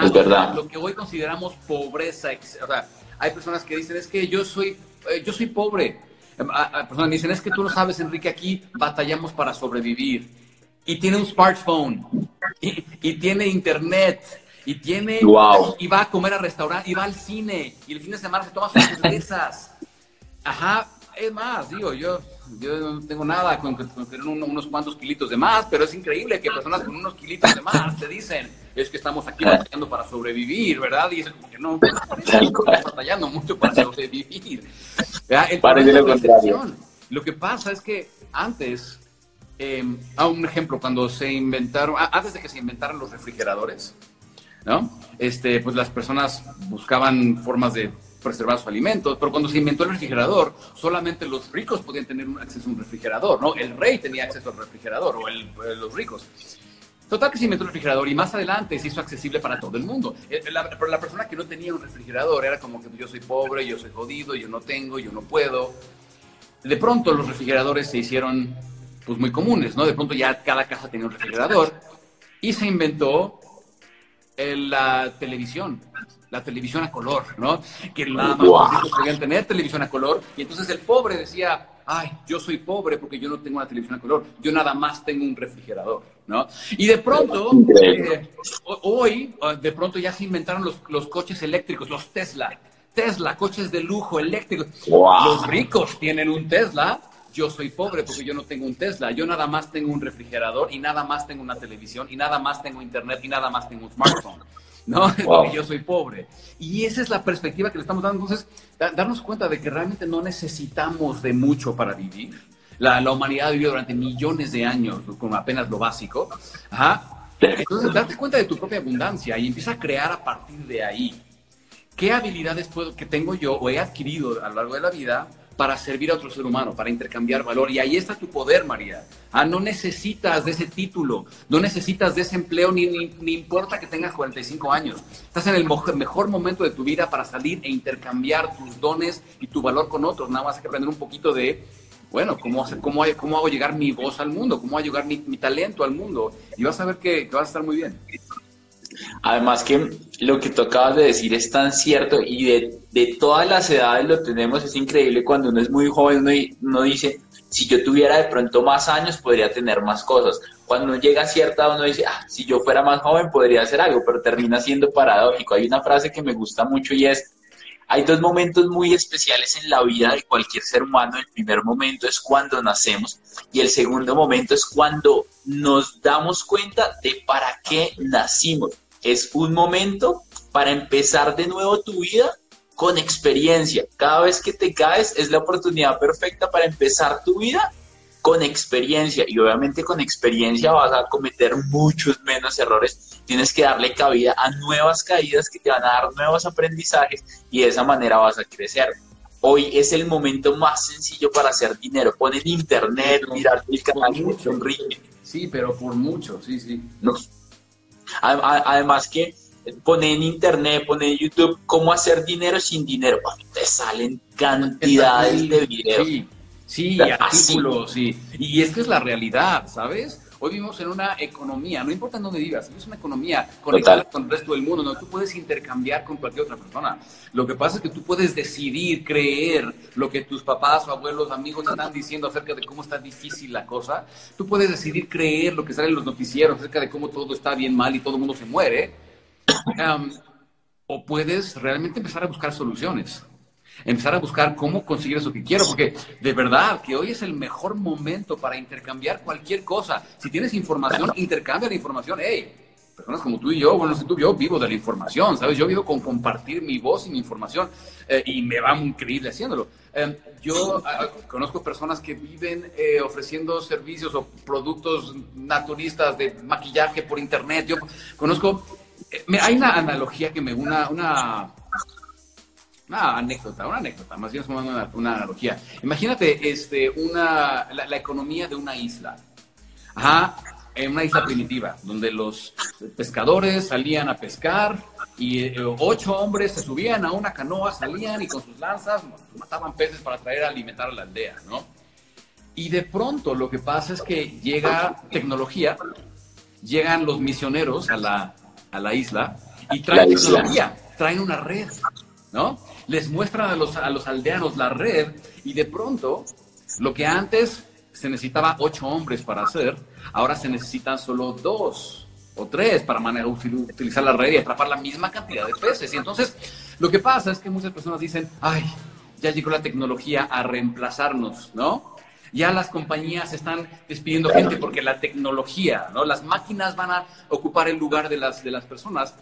S1: es verdad.
S3: Lo que hoy consideramos pobreza. O sea, hay personas que dicen, es que yo soy, eh, yo soy pobre personas me dicen, es que tú no sabes, Enrique, aquí batallamos para sobrevivir. Y tiene un smartphone, y, tiene internet, y tiene... Y va a comer al restaurante, y va al cine, y el fin de semana se toma sus cervezas. Ajá, es más, digo, yo, yo no tengo nada con, tener unos cuantos kilitos de más, pero es increíble que personas con unos kilitos de más te dicen, es que estamos aquí batallando para sobrevivir, ¿verdad? Y dicen, como que no, estamos batallando mucho para sobrevivir. Lo, lo que pasa es que antes, em, a un ejemplo, cuando se inventaron, antes de que se inventaran los refrigeradores, ¿no? Este, pues las personas buscaban formas de preservar sus alimentos, pero cuando se inventó el refrigerador, solamente los ricos podían tener un acceso a un refrigerador, ¿no? El rey tenía acceso al refrigerador, o el, eh, los ricos. Total que se inventó el refrigerador y más adelante se hizo accesible para todo el mundo. Eh, la, pero la persona que no tenía un refrigerador era como que yo soy pobre, yo soy jodido, yo no tengo, yo no puedo. De pronto los refrigeradores se hicieron pues muy comunes, ¿no? De pronto ya cada casa tenía un refrigerador y se inventó la televisión, la televisión a color, ¿no? Que nada más los podían tener televisión a color y entonces el pobre decía, ay, yo soy pobre porque yo no tengo una televisión a color, yo nada más tengo un refrigerador, ¿no? Y de pronto, eh, hoy, de pronto ya se inventaron los, los, coches eléctricos, los Tesla. Tesla, coches de lujo eléctricos. Los ricos tienen un Tesla, yo soy pobre porque yo no tengo un Tesla, yo nada más tengo un refrigerador y nada más tengo una televisión y nada más tengo internet y nada más tengo un smartphone. ¿no? Porque yo soy pobre. Y esa es la perspectiva que le estamos dando. Entonces, darnos cuenta de que realmente no necesitamos de mucho para vivir. La, la, humanidad ha vivido durante millones de años con apenas lo básico. Ajá. Entonces, date cuenta de tu propia abundancia y empieza a crear a partir de ahí. ¿Qué habilidades puedo, que tengo yo o he adquirido a lo largo de la vida para servir a otro ser humano, para intercambiar valor. Y ahí está tu poder, María. Ah, no necesitas de ese título, no necesitas de ese empleo, ni, ni, importa que tengas 45 años. Estás en el mejor momento de tu vida para salir e intercambiar tus dones y tu valor con otros. Nada más hay que aprender un poquito de, bueno, cómo, cómo, cómo hago llegar mi voz al mundo, cómo hago llegar mi, talento al mundo. Y vas a ver que, que vas a estar muy bien.
S1: Además que lo que tú acabas de decir es tan cierto y de, de todas las edades lo tenemos, es increíble cuando uno es muy joven, uno, dice, si yo tuviera de pronto más años podría tener más cosas. Cuando uno llega a cierta edad uno dice, ah, si yo fuera más joven podría hacer algo, pero termina siendo paradójico. Hay una frase que me gusta mucho y es, hay dos momentos muy especiales en la vida de cualquier ser humano. El primer momento es cuando nacemos y el segundo momento es cuando nos damos cuenta de para qué nacimos. Es un momento para empezar de nuevo tu vida con experiencia. Cada vez que te caes es la oportunidad perfecta para empezar tu vida con experiencia y obviamente con experiencia vas a cometer muchos menos errores. Tienes que darle cabida a nuevas caídas que te van a dar nuevos aprendizajes y de esa manera vas a crecer. Hoy es el momento más sencillo para hacer dinero. Pon en internet, mirar el canal
S3: sonríe. Sí, pero por mucho, sí, sí.
S1: Además que pone en internet, pone en YouTube cómo hacer dinero sin dinero. te salen cantidades de videos.
S3: Sí, artículos, sí. Y es que es la realidad, ¿sabes? Hoy vivimos en una economía, no importa en dónde vivas, es una economía conectada con el resto del mundo, no tú puedes intercambiar con cualquier otra persona. Lo que pasa es que tú puedes decidir, creer lo que tus papás o abuelos, amigos están diciendo acerca de cómo está difícil la cosa. Tú puedes decidir creer lo que sale en los noticieros acerca de cómo todo está bien mal y todo el mundo se muere. o puedes realmente empezar a buscar soluciones empezar a buscar cómo conseguir eso que quiero, porque de verdad que hoy es el mejor momento para intercambiar cualquier cosa. Si tienes información, intercambia la información. Hey, personas como tú y yo, bueno, si tú yo vivo de la información, ¿sabes? Yo vivo con compartir mi voz y mi información eh, y me va muy increíble haciéndolo. Em, yo ah, conozco personas que viven eh, ofreciendo servicios o productos naturistas de maquillaje por internet. Yo conozco, eh, hay una analogía que me, una, una una anécdota, una anécdota, más bien es una, una analogía. Imagínate este, una, la, economía de una isla. Ajá, en una isla primitiva, donde los pescadores salían a pescar y eh, ocho hombres se subían a una canoa, salían y con sus lanzas mataban peces para traer a alimentar a la aldea, ¿no? Y de pronto lo que pasa es que llega tecnología, llegan los misioneros a la, a la isla y traen tecnología, traen una red, ¿no? Les muestran a los, a los aldeanos la red y de pronto lo que antes se necesitaba ocho hombres para hacer, ahora se necesitan solo dos o tres para utilizar la red y atrapar la misma cantidad de peces. Y entonces lo que pasa es que muchas personas dicen, ay, ya llegó la tecnología a reemplazarnos, ¿no? Ya las compañías están despidiendo gente porque la tecnología, ¿no? Las máquinas van a ocupar el lugar de las, de las personas.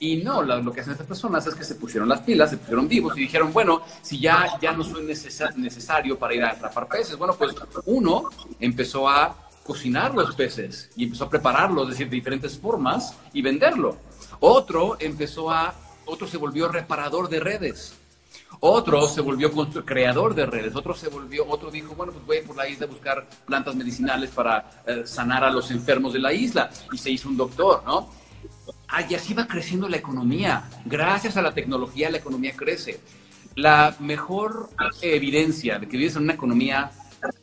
S3: Y no, lo, que hacen estas personas es que se pusieron las pilas, se pusieron vivos y dijeron, bueno, si ya, ya no soy necesario para ir a atrapar peces, bueno, pues uno empezó a cocinar los peces y empezó a prepararlos, es decir, de diferentes formas y venderlo. Otro empezó a, otro se volvió reparador de redes Otro se volvió creador de redes, otro se volvió, otro dijo, bueno, pues voy por la isla a buscar plantas medicinales para eh, sanar a los enfermos de la isla y se hizo un doctor, ¿no? y así va creciendo la economía. Gracias a la tecnología la economía crece. La mejor evidencia de que vives en una economía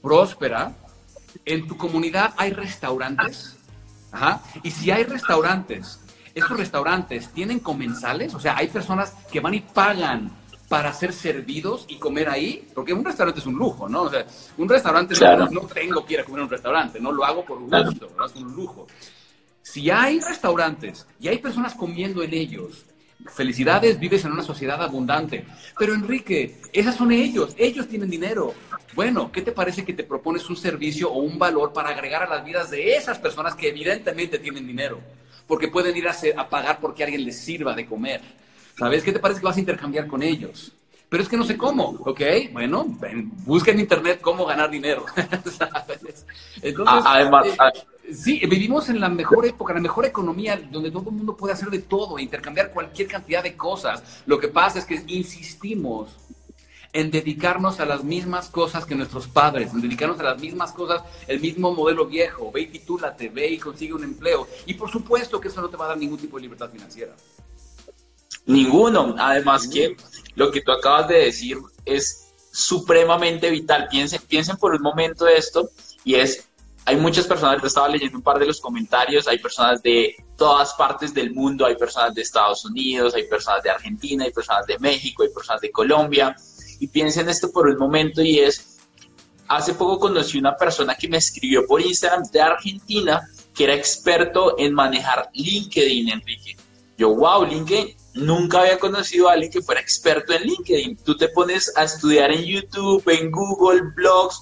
S3: próspera, en tu comunidad hay restaurantes. Ajá. Y si hay restaurantes, esos restaurantes tienen comensales, o sea, hay personas que van y pagan para ser servidos y comer ahí, porque un restaurante es un lujo, ¿no? O sea, un restaurante no, tengo que ir a comer a un restaurante, no lo hago por gusto, es un lujo. Si hay restaurantes y hay personas comiendo en ellos, felicidades, vives en una sociedad abundante. Pero Enrique, esas son ellos, ellos tienen dinero. Bueno, ¿qué te parece que te propones un servicio o un valor para agregar a las vidas de esas personas que evidentemente tienen dinero? Porque pueden ir a, a pagar porque alguien les sirva de comer. ¿Sabes? ¿Qué te parece que vas a intercambiar con ellos? pero es que no sé cómo, ¿ok? Bueno, busca en internet cómo ganar dinero, Entonces, ah, además, eh, ah, sí, vivimos en la mejor época, la mejor economía, donde todo el mundo puede hacer de todo, intercambiar cualquier cantidad de cosas. Lo que pasa es que insistimos en dedicarnos a las mismas cosas que nuestros padres, en dedicarnos a las mismas cosas, el mismo modelo viejo, ve y titúlate, ve y consigue un empleo. Y por supuesto que eso no te va a dar ningún tipo de libertad financiera.
S1: Ninguno. Además que lo que tú acabas de decir es supremamente vital. Piensen, piensen por un momento esto y es, hay muchas personas, yo estaba leyendo un par de los comentarios, hay personas de todas partes del mundo, hay personas de Estados Unidos, hay personas de Argentina, hay personas de México, hay personas de Colombia. Y piensen esto por un momento y es, hace poco conocí una persona que me escribió por Instagram de Argentina que era experto en manejar LinkedIn, Enrique. Yo, wow, LinkedIn, nunca había conocido a alguien que fuera experto en LinkedIn. Tú te pones a estudiar en YouTube, en Google, blogs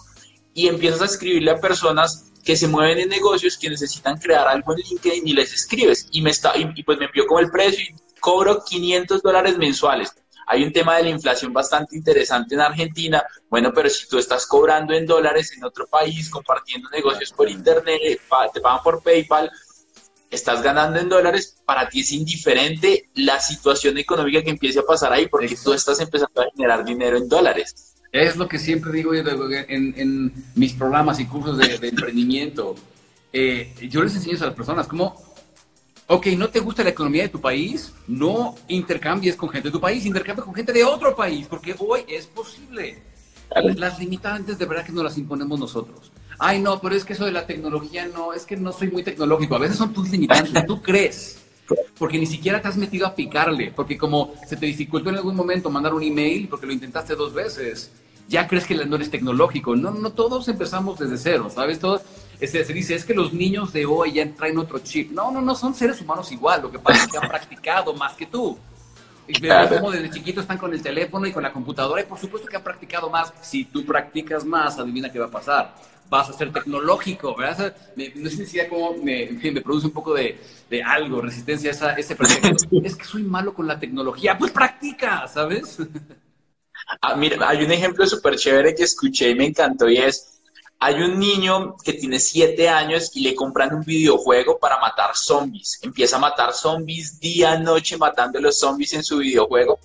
S1: y empiezas a escribirle a personas que se mueven en negocios que necesitan crear algo en LinkedIn y les escribes. Y, me está, y, pues me envió como el precio y cobro 500 dólares mensuales. Hay un tema de la inflación bastante interesante en Argentina. Bueno, pero si tú estás cobrando en dólares en otro país, compartiendo negocios por internet, te pagan por PayPal, estás ganando en dólares, para ti es indiferente la situación económica que empiece a pasar ahí, porque tú estás empezando a generar dinero en dólares.
S3: Es lo que siempre digo en, mis programas y cursos de, emprendimiento. Eh, yo les enseño a las personas cómo, ok, no te gusta la economía de tu país, no intercambies con gente de tu país, intercambia con gente de otro país, porque hoy es posible. Las limitantes de verdad que nos las imponemos nosotros ay no, pero es que eso de la tecnología no, es que no soy muy tecnológico. A veces son tus limitantes, tú crees, porque ni siquiera te has metido a picarle, porque como se te dificultó en algún momento mandar un email porque lo intentaste dos veces, ya crees que no eres tecnológico. No, no todos empezamos desde cero, ¿sabes? Todos, este, se dice, es que los niños de hoy ya traen otro chip. No, no, no, son seres humanos igual, lo que pasa es que han practicado más que tú. Y veo como desde chiquitos están con el teléfono y con la computadora y por supuesto que han practicado más. Si tú practicas más, adivina qué va a pasar vas a ser tecnológico, ¿verdad? no sé si cómo me, me, produce un poco de, de algo, resistencia a esa, ese proyecto. es que soy malo con la tecnología, pues practica, ¿sabes?
S1: Ah, mira, hay un ejemplo súper chévere que escuché y me encantó y es, hay un niño que tiene siete años y le compran un videojuego para matar zombies. Empieza a matar zombies día, noche, matando los zombies en su videojuego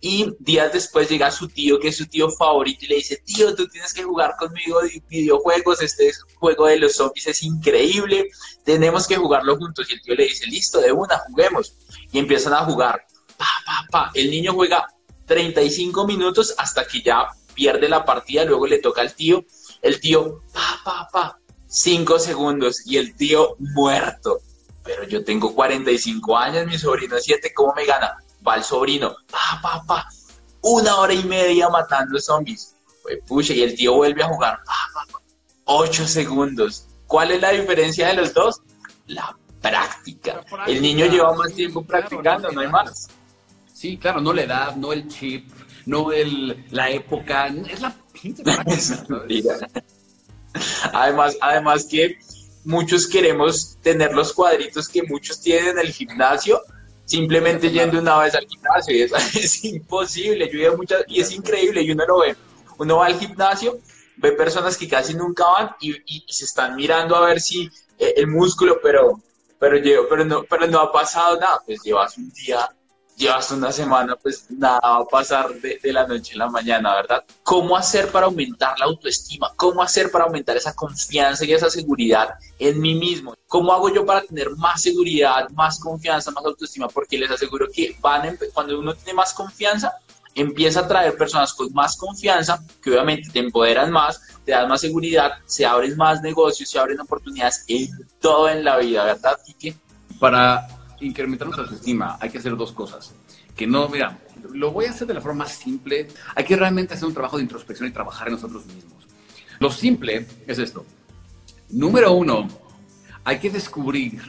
S1: y días después llega su tío, que es su tío favorito, y le dice, tío, tú tienes que jugar conmigo videojuegos, este juego de los zombies es increíble, tenemos que jugarlo juntos. Y el tío le dice, listo, de una, juguemos. Y empiezan a jugar. Pa, pa, pa. El niño juega 35 minutos hasta que ya pierde la partida, luego le toca al tío. El tío, pa, pa, pa, 5 segundos y el tío muerto. Pero yo tengo 45 años, mi sobrino 7, ¿cómo me gana? va el sobrino, pa, pa, pa, una hora y media matando zombies. Pues, pucha, y el tío vuelve a jugar, pa, pa, ocho segundos. ¿Cuál es la diferencia de los dos? La práctica. El niño lleva más tiempo practicando, no hay más.
S3: Sí, claro, no la edad, no el chip, no el, la época, es la
S1: además, además que muchos queremos tener los cuadritos que muchos tienen en el gimnasio, simplemente yendo una vez al gimnasio. Y es, imposible, yo muchas y es increíble. Y uno lo ve, uno va al gimnasio, ve personas que casi nunca van y, se están mirando a ver si eh, el músculo, pero pero pero no pero no ha pasado nada, pues llevas un día llevas una semana, pues nada va a pasar de, la noche a la mañana, ¿verdad? ¿Cómo hacer para aumentar la autoestima? ¿Cómo hacer para aumentar esa confianza y esa seguridad en mí mismo? ¿Cómo hago yo para tener más seguridad, más confianza, más autoestima? Porque les aseguro que van cuando uno tiene más confianza, empieza a traer personas con más confianza, que obviamente te empoderan más, te dan más seguridad, se abren más negocios, se abren oportunidades en todo en la vida, ¿verdad, Kike?
S3: Para incrementar nuestra autoestima hay que hacer dos cosas. Que no, mira, lo voy a hacer de la forma más simple. Hay que realmente hacer un trabajo de introspección y trabajar en nosotros mismos. Lo simple es esto. Número uno, hay que descubrir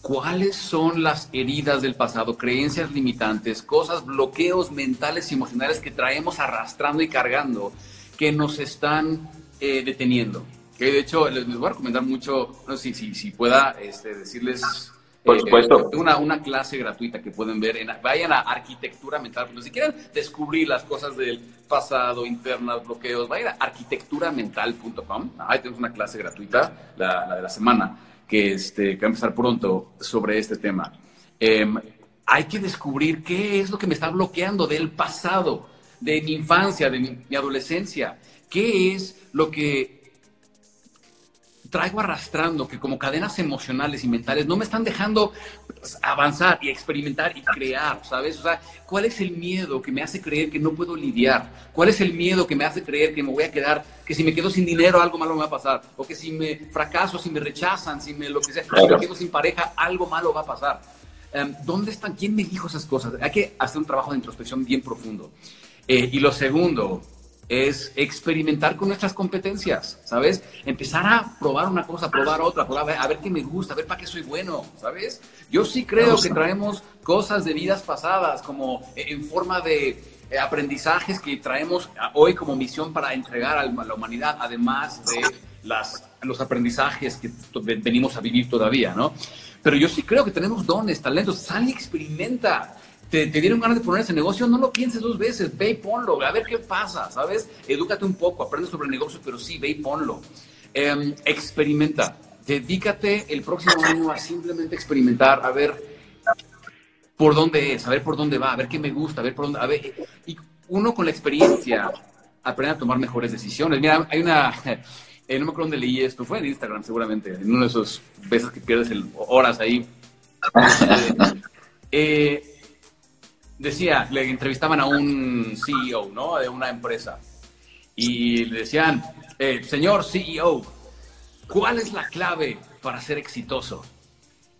S3: cuáles son las heridas del pasado, creencias limitantes, cosas, bloqueos mentales y emocionales que traemos arrastrando y cargando que nos están eh, deteniendo. Que de hecho les, voy a recomendar mucho, no sé si, si, pueda este, decirles
S1: por eh, supuesto.
S3: una, una clase gratuita que pueden ver. En, vayan a arquitectura mental. si quieren descubrir las cosas del pasado, internas, bloqueos, vayan a arquitecturamental.com. Ahí tenemos una clase gratuita, la, de la semana, que, este, que va a empezar pronto sobre este tema. Em, hay que descubrir qué es lo que me está bloqueando del pasado, de mi infancia, de mi adolescencia. ¿Qué es lo que traigo arrastrando, que como cadenas emocionales y mentales no me están dejando pues, avanzar y experimentar y crear, ¿sabes? O sea, ¿cuál es el miedo que me hace creer que no puedo lidiar? ¿Cuál es el miedo que me hace creer que me voy a quedar, que si me quedo sin dinero algo malo me va a pasar? O que si me fracaso, si me rechazan, si me lo que sea, si me quedo sin pareja, algo malo va a pasar. Em, ¿Dónde están? ¿Quién me dijo esas cosas? Hay que hacer un trabajo de introspección bien profundo. Eh, y lo segundo, es experimentar con nuestras competencias, ¿sabes? Empezar a probar una cosa, probar otra, probar, a ver qué me gusta, a ver para qué soy bueno, ¿sabes? Yo sí creo que traemos cosas de vidas pasadas, como en forma de eh, aprendizajes que traemos hoy como misión para entregar a la humanidad, además de las, los aprendizajes que venimos a vivir todavía, ¿no? Pero yo sí creo que tenemos dones, talentos, sal y experimenta te, dieron ganas de poner ese negocio, no lo pienses dos veces, ve y ponlo, a ver qué pasa, ¿sabes? Edúcate un poco, aprende sobre el negocio, pero sí, ve y ponlo. Em, experimenta, dedícate el próximo año a simplemente experimentar, a ver por dónde es, a ver por dónde va, a ver qué me gusta, a ver por dónde, a ver, y uno con la experiencia aprende a tomar mejores decisiones. Mira, hay una, eh, no me acuerdo dónde leí esto, fue en Instagram seguramente, en uno de esos veces que pierdes horas ahí. eh, decía, le entrevistaban a un CEO, ¿no? De una empresa. Y le decían, eh, señor CEO, ¿cuál es la clave para ser exitoso?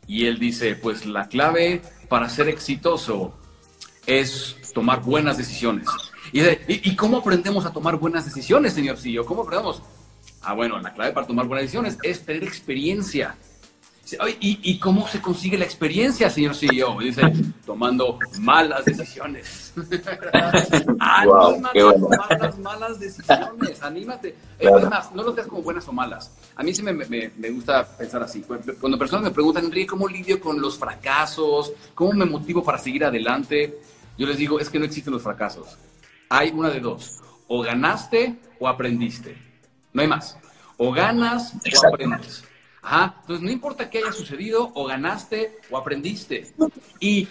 S3: Y él dice, pues la clave para ser exitoso es tomar buenas decisiones. Y, ¿y, cómo aprendemos a tomar buenas decisiones, señor CEO? ¿Cómo aprendemos? Ah, bueno, la clave para tomar buenas decisiones es tener experiencia. ¿Y, cómo se consigue la experiencia, señor CEO? Dice, tomando malas decisiones. anímate a tomar las malas decisiones, anímate. Es más, no lo veas como buenas o malas. A mí sí me, me, me, gusta pensar así. Cuando personas me preguntan, Enrique, ¿cómo lidio con los fracasos? ¿Cómo me motivo para seguir adelante? Yo les digo, es que no existen los fracasos. Hay una de dos. O ganaste o aprendiste. No hay más. O ganas o aprendes. Ajá. Entonces, no importa qué haya sucedido, o ganaste o aprendiste. Y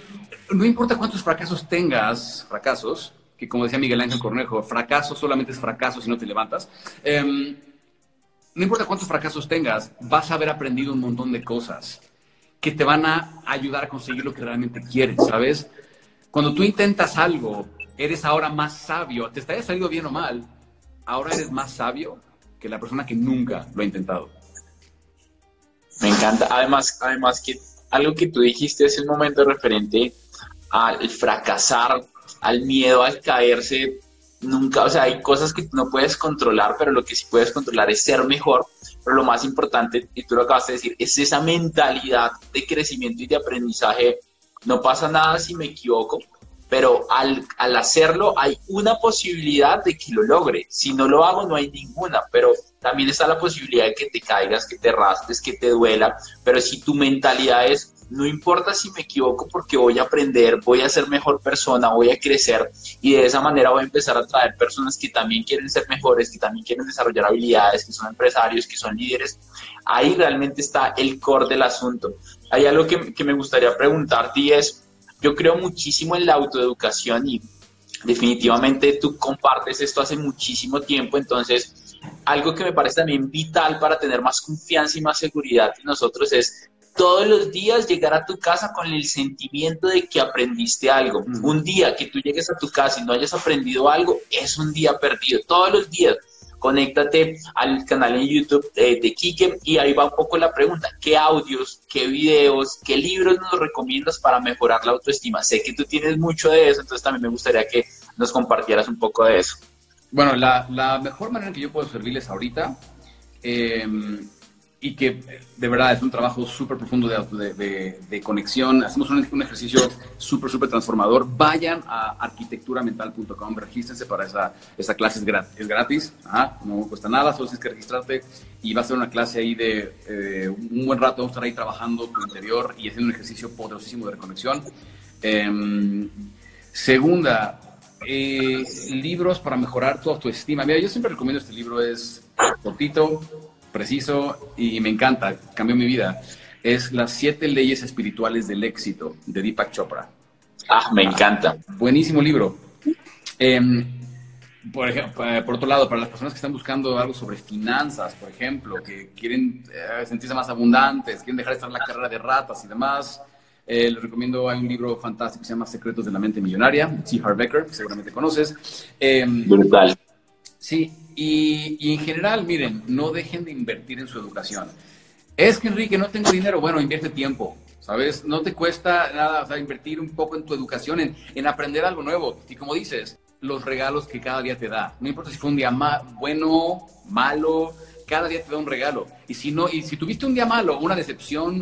S3: no importa cuántos fracasos tengas, fracasos, que como decía Miguel Ángel Cornejo, fracaso solamente es fracaso si no te levantas. Em, no importa cuántos fracasos tengas, vas a haber aprendido un montón de cosas que te van a ayudar a conseguir lo que realmente quieres, ¿sabes? Cuando tú intentas algo, eres ahora más sabio, te está salido bien o mal, ahora eres más sabio que la persona que nunca lo ha intentado.
S1: Me encanta. Además, además que algo que tú dijiste es el momento referente al fracasar, al miedo al caerse. Nunca, o sea, hay cosas que no puedes controlar, pero lo que sí puedes controlar es ser mejor. Pero lo más importante, y tú lo acabas de decir, es esa mentalidad de crecimiento y de aprendizaje. No pasa nada si me equivoco, pero al, al, hacerlo hay una posibilidad de que lo logre. Si no lo hago, no hay ninguna, pero también está la posibilidad de que te caigas, que te rastes, que te duela, pero si tu mentalidad es, no importa si me equivoco porque voy a aprender, voy a ser mejor persona, voy a crecer y de esa manera voy a empezar a traer personas que también quieren ser mejores, que también quieren desarrollar habilidades, que son empresarios, que son líderes. Ahí realmente está el core del asunto. Hay algo que, que me gustaría preguntarte y es, yo creo muchísimo en la autoeducación y definitivamente tú compartes esto hace muchísimo tiempo, entonces algo que me parece también vital para tener más confianza y más seguridad en nosotros es todos los días llegar a tu casa con el sentimiento de que aprendiste algo. Un día que tú llegues a tu casa y no hayas aprendido algo, es un día perdido. Todos los días conéctate al canal en YouTube de, de Kike y ahí va un poco la pregunta, ¿qué audios, qué videos, qué libros nos recomiendas para mejorar la autoestima? Sé que tú tienes mucho de eso, entonces también me gustaría que nos compartieras un poco de eso.
S3: Bueno, la, la mejor manera que yo puedo servirles ahorita eh, y que de verdad es un trabajo súper profundo de, de, de, conexión. Hacemos un, un ejercicio súper, súper transformador. Vayan a arquitecturamental.com, regístrense para esa, esa clase, es gratis, es gratis no cuesta nada, solo tienes que registrarte y va a ser una clase ahí de eh, un buen rato, vamos a estar ahí trabajando tu interior y haciendo un ejercicio poderosísimo de reconexión. Eh, segunda, eh, libros para mejorar tu autoestima. Mira, yo siempre recomiendo este libro, es cortito, preciso y me encanta, cambió mi vida. Es Las siete leyes espirituales del éxito de Deepak Chopra.
S1: Ah, me encanta.
S3: buenísimo libro. Em, por, ejemplo, por otro lado, para las personas que están buscando algo sobre finanzas, por ejemplo, que quieren eh, sentirse más abundantes, quieren dejar de estar en la carrera de ratas y demás, eh, les recomiendo, hay un libro fantástico que se llama Secretos de la Mente Millonaria, de T. Harv Becker, que seguramente conoces.
S1: Em, Brutal.
S3: Sí, y, en general, miren, no dejen de invertir en su educación. Es que Enrique, no tengo dinero, bueno, invierte tiempo, ¿sabes? No te cuesta nada, o sea, invertir un poco en tu educación, en, en aprender algo nuevo. Y como dices, los regalos que cada día te da. No importa si fue un día bueno, malo, cada día te da un regalo. Y si no, y si tuviste un día malo, una decepción,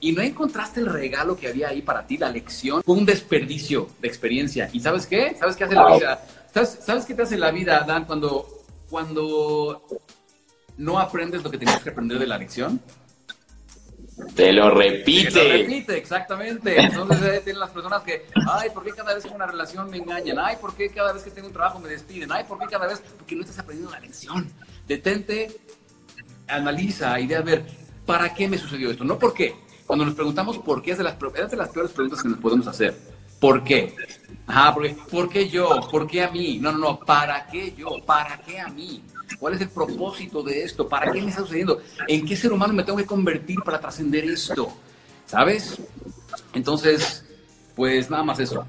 S3: y no encontraste el regalo que había ahí para ti, la lección, fue un desperdicio de experiencia. ¿Y sabes qué? ¿Sabes qué hace la vida? ¿Sabes, ¿Sabes qué te hace la vida, Dan, cuando cuando no aprendes lo que tenías que aprender de la lección?
S1: Te lo repite. Te
S3: lo repite, exactamente. Entonces eh, tienen las personas que, ay, ¿por qué cada vez que una relación me engañan? Ay, ¿por qué cada vez que tengo un trabajo me despiden? Ay, ¿por qué cada vez? Porque no estás aprendiendo la lección. Detente, analiza y de a ver, ¿para qué me sucedió esto? No por qué. Cuando nos preguntamos por qué es de las, es de las peores preguntas que nos podemos hacer. ¿Por qué? Ajá, porque, ¿por qué yo? ¿Por qué a mí? No, no, no, ¿para qué yo? ¿Para qué a mí? ¿Cuál es el propósito de esto? ¿Para qué me está sucediendo? ¿En qué ser humano me tengo que convertir para trascender esto? ¿Sabes? Entonces, pues nada más eso.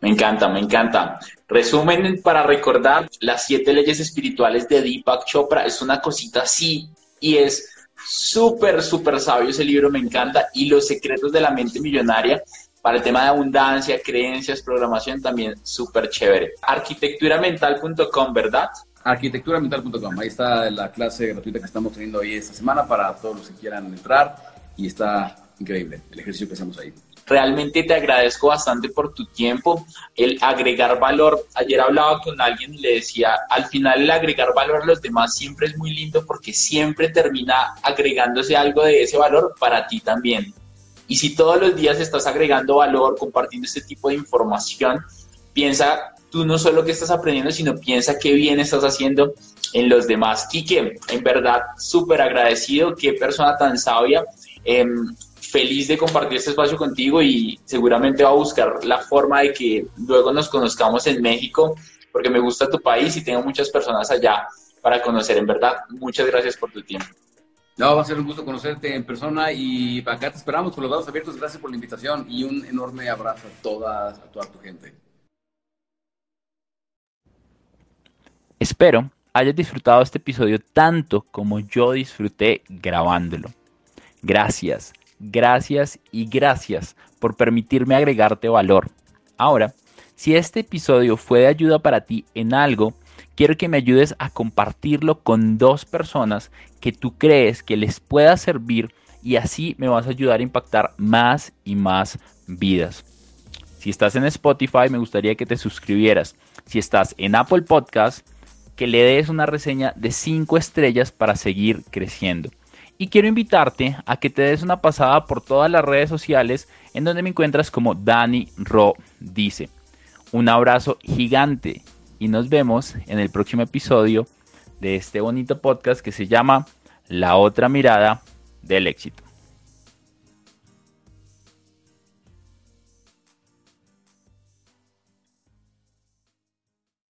S1: Me encanta, me encanta. Resumen para recordar, las siete leyes espirituales de Deepak Chopra es una cosita así y es súper, súper sabio ese libro, me encanta. Y los secretos de la mente millonaria para el tema de abundancia, creencias, programación, también súper chévere. Arquitecturamental.com, ¿verdad?
S3: Arquitecturamental.com, ahí está la clase gratuita que estamos teniendo hoy esta semana para todos los que quieran entrar y está increíble el ejercicio que hacemos ahí.
S1: Realmente te agradezco bastante por tu tiempo, el agregar valor. Ayer hablaba con alguien y le decía, al final el agregar valor a los demás siempre es muy lindo porque siempre termina agregándose algo de ese valor para ti también. Y si todos los días estás agregando valor, compartiendo este tipo de información, piensa tú no solo que estás aprendiendo, sino piensa qué bien estás haciendo en los demás. Quique, en verdad, súper agradecido, qué persona tan sabia. Em, feliz de compartir este espacio contigo y seguramente va a buscar la forma de que luego nos conozcamos en México, porque me gusta tu país y tengo muchas personas allá para conocer. En verdad, muchas gracias por tu tiempo.
S3: No, va a ser un gusto conocerte en persona y acá te esperamos con los dados abiertos. Gracias por la invitación y un enorme abrazo a toda, a toda tu gente.
S4: Espero hayas disfrutado este episodio tanto como yo disfruté grabándolo. Gracias, gracias y gracias por permitirme agregarte valor. Ahora, si este episodio fue de ayuda para ti en algo, quiero que me ayudes a compartirlo con dos personas que tú crees que les pueda servir y así me vas a ayudar a impactar más y más vidas. Si estás en Spotify, me gustaría que te suscribieras. Si estás en Apple Podcast, que le des una reseña de 5 estrellas para seguir creciendo. Y quiero invitarte a que te des una pasada por todas las redes sociales en donde me encuentras como Dani Ro dice. Un abrazo gigante y nos vemos en el próximo episodio de este bonito podcast que se llama La otra mirada del éxito.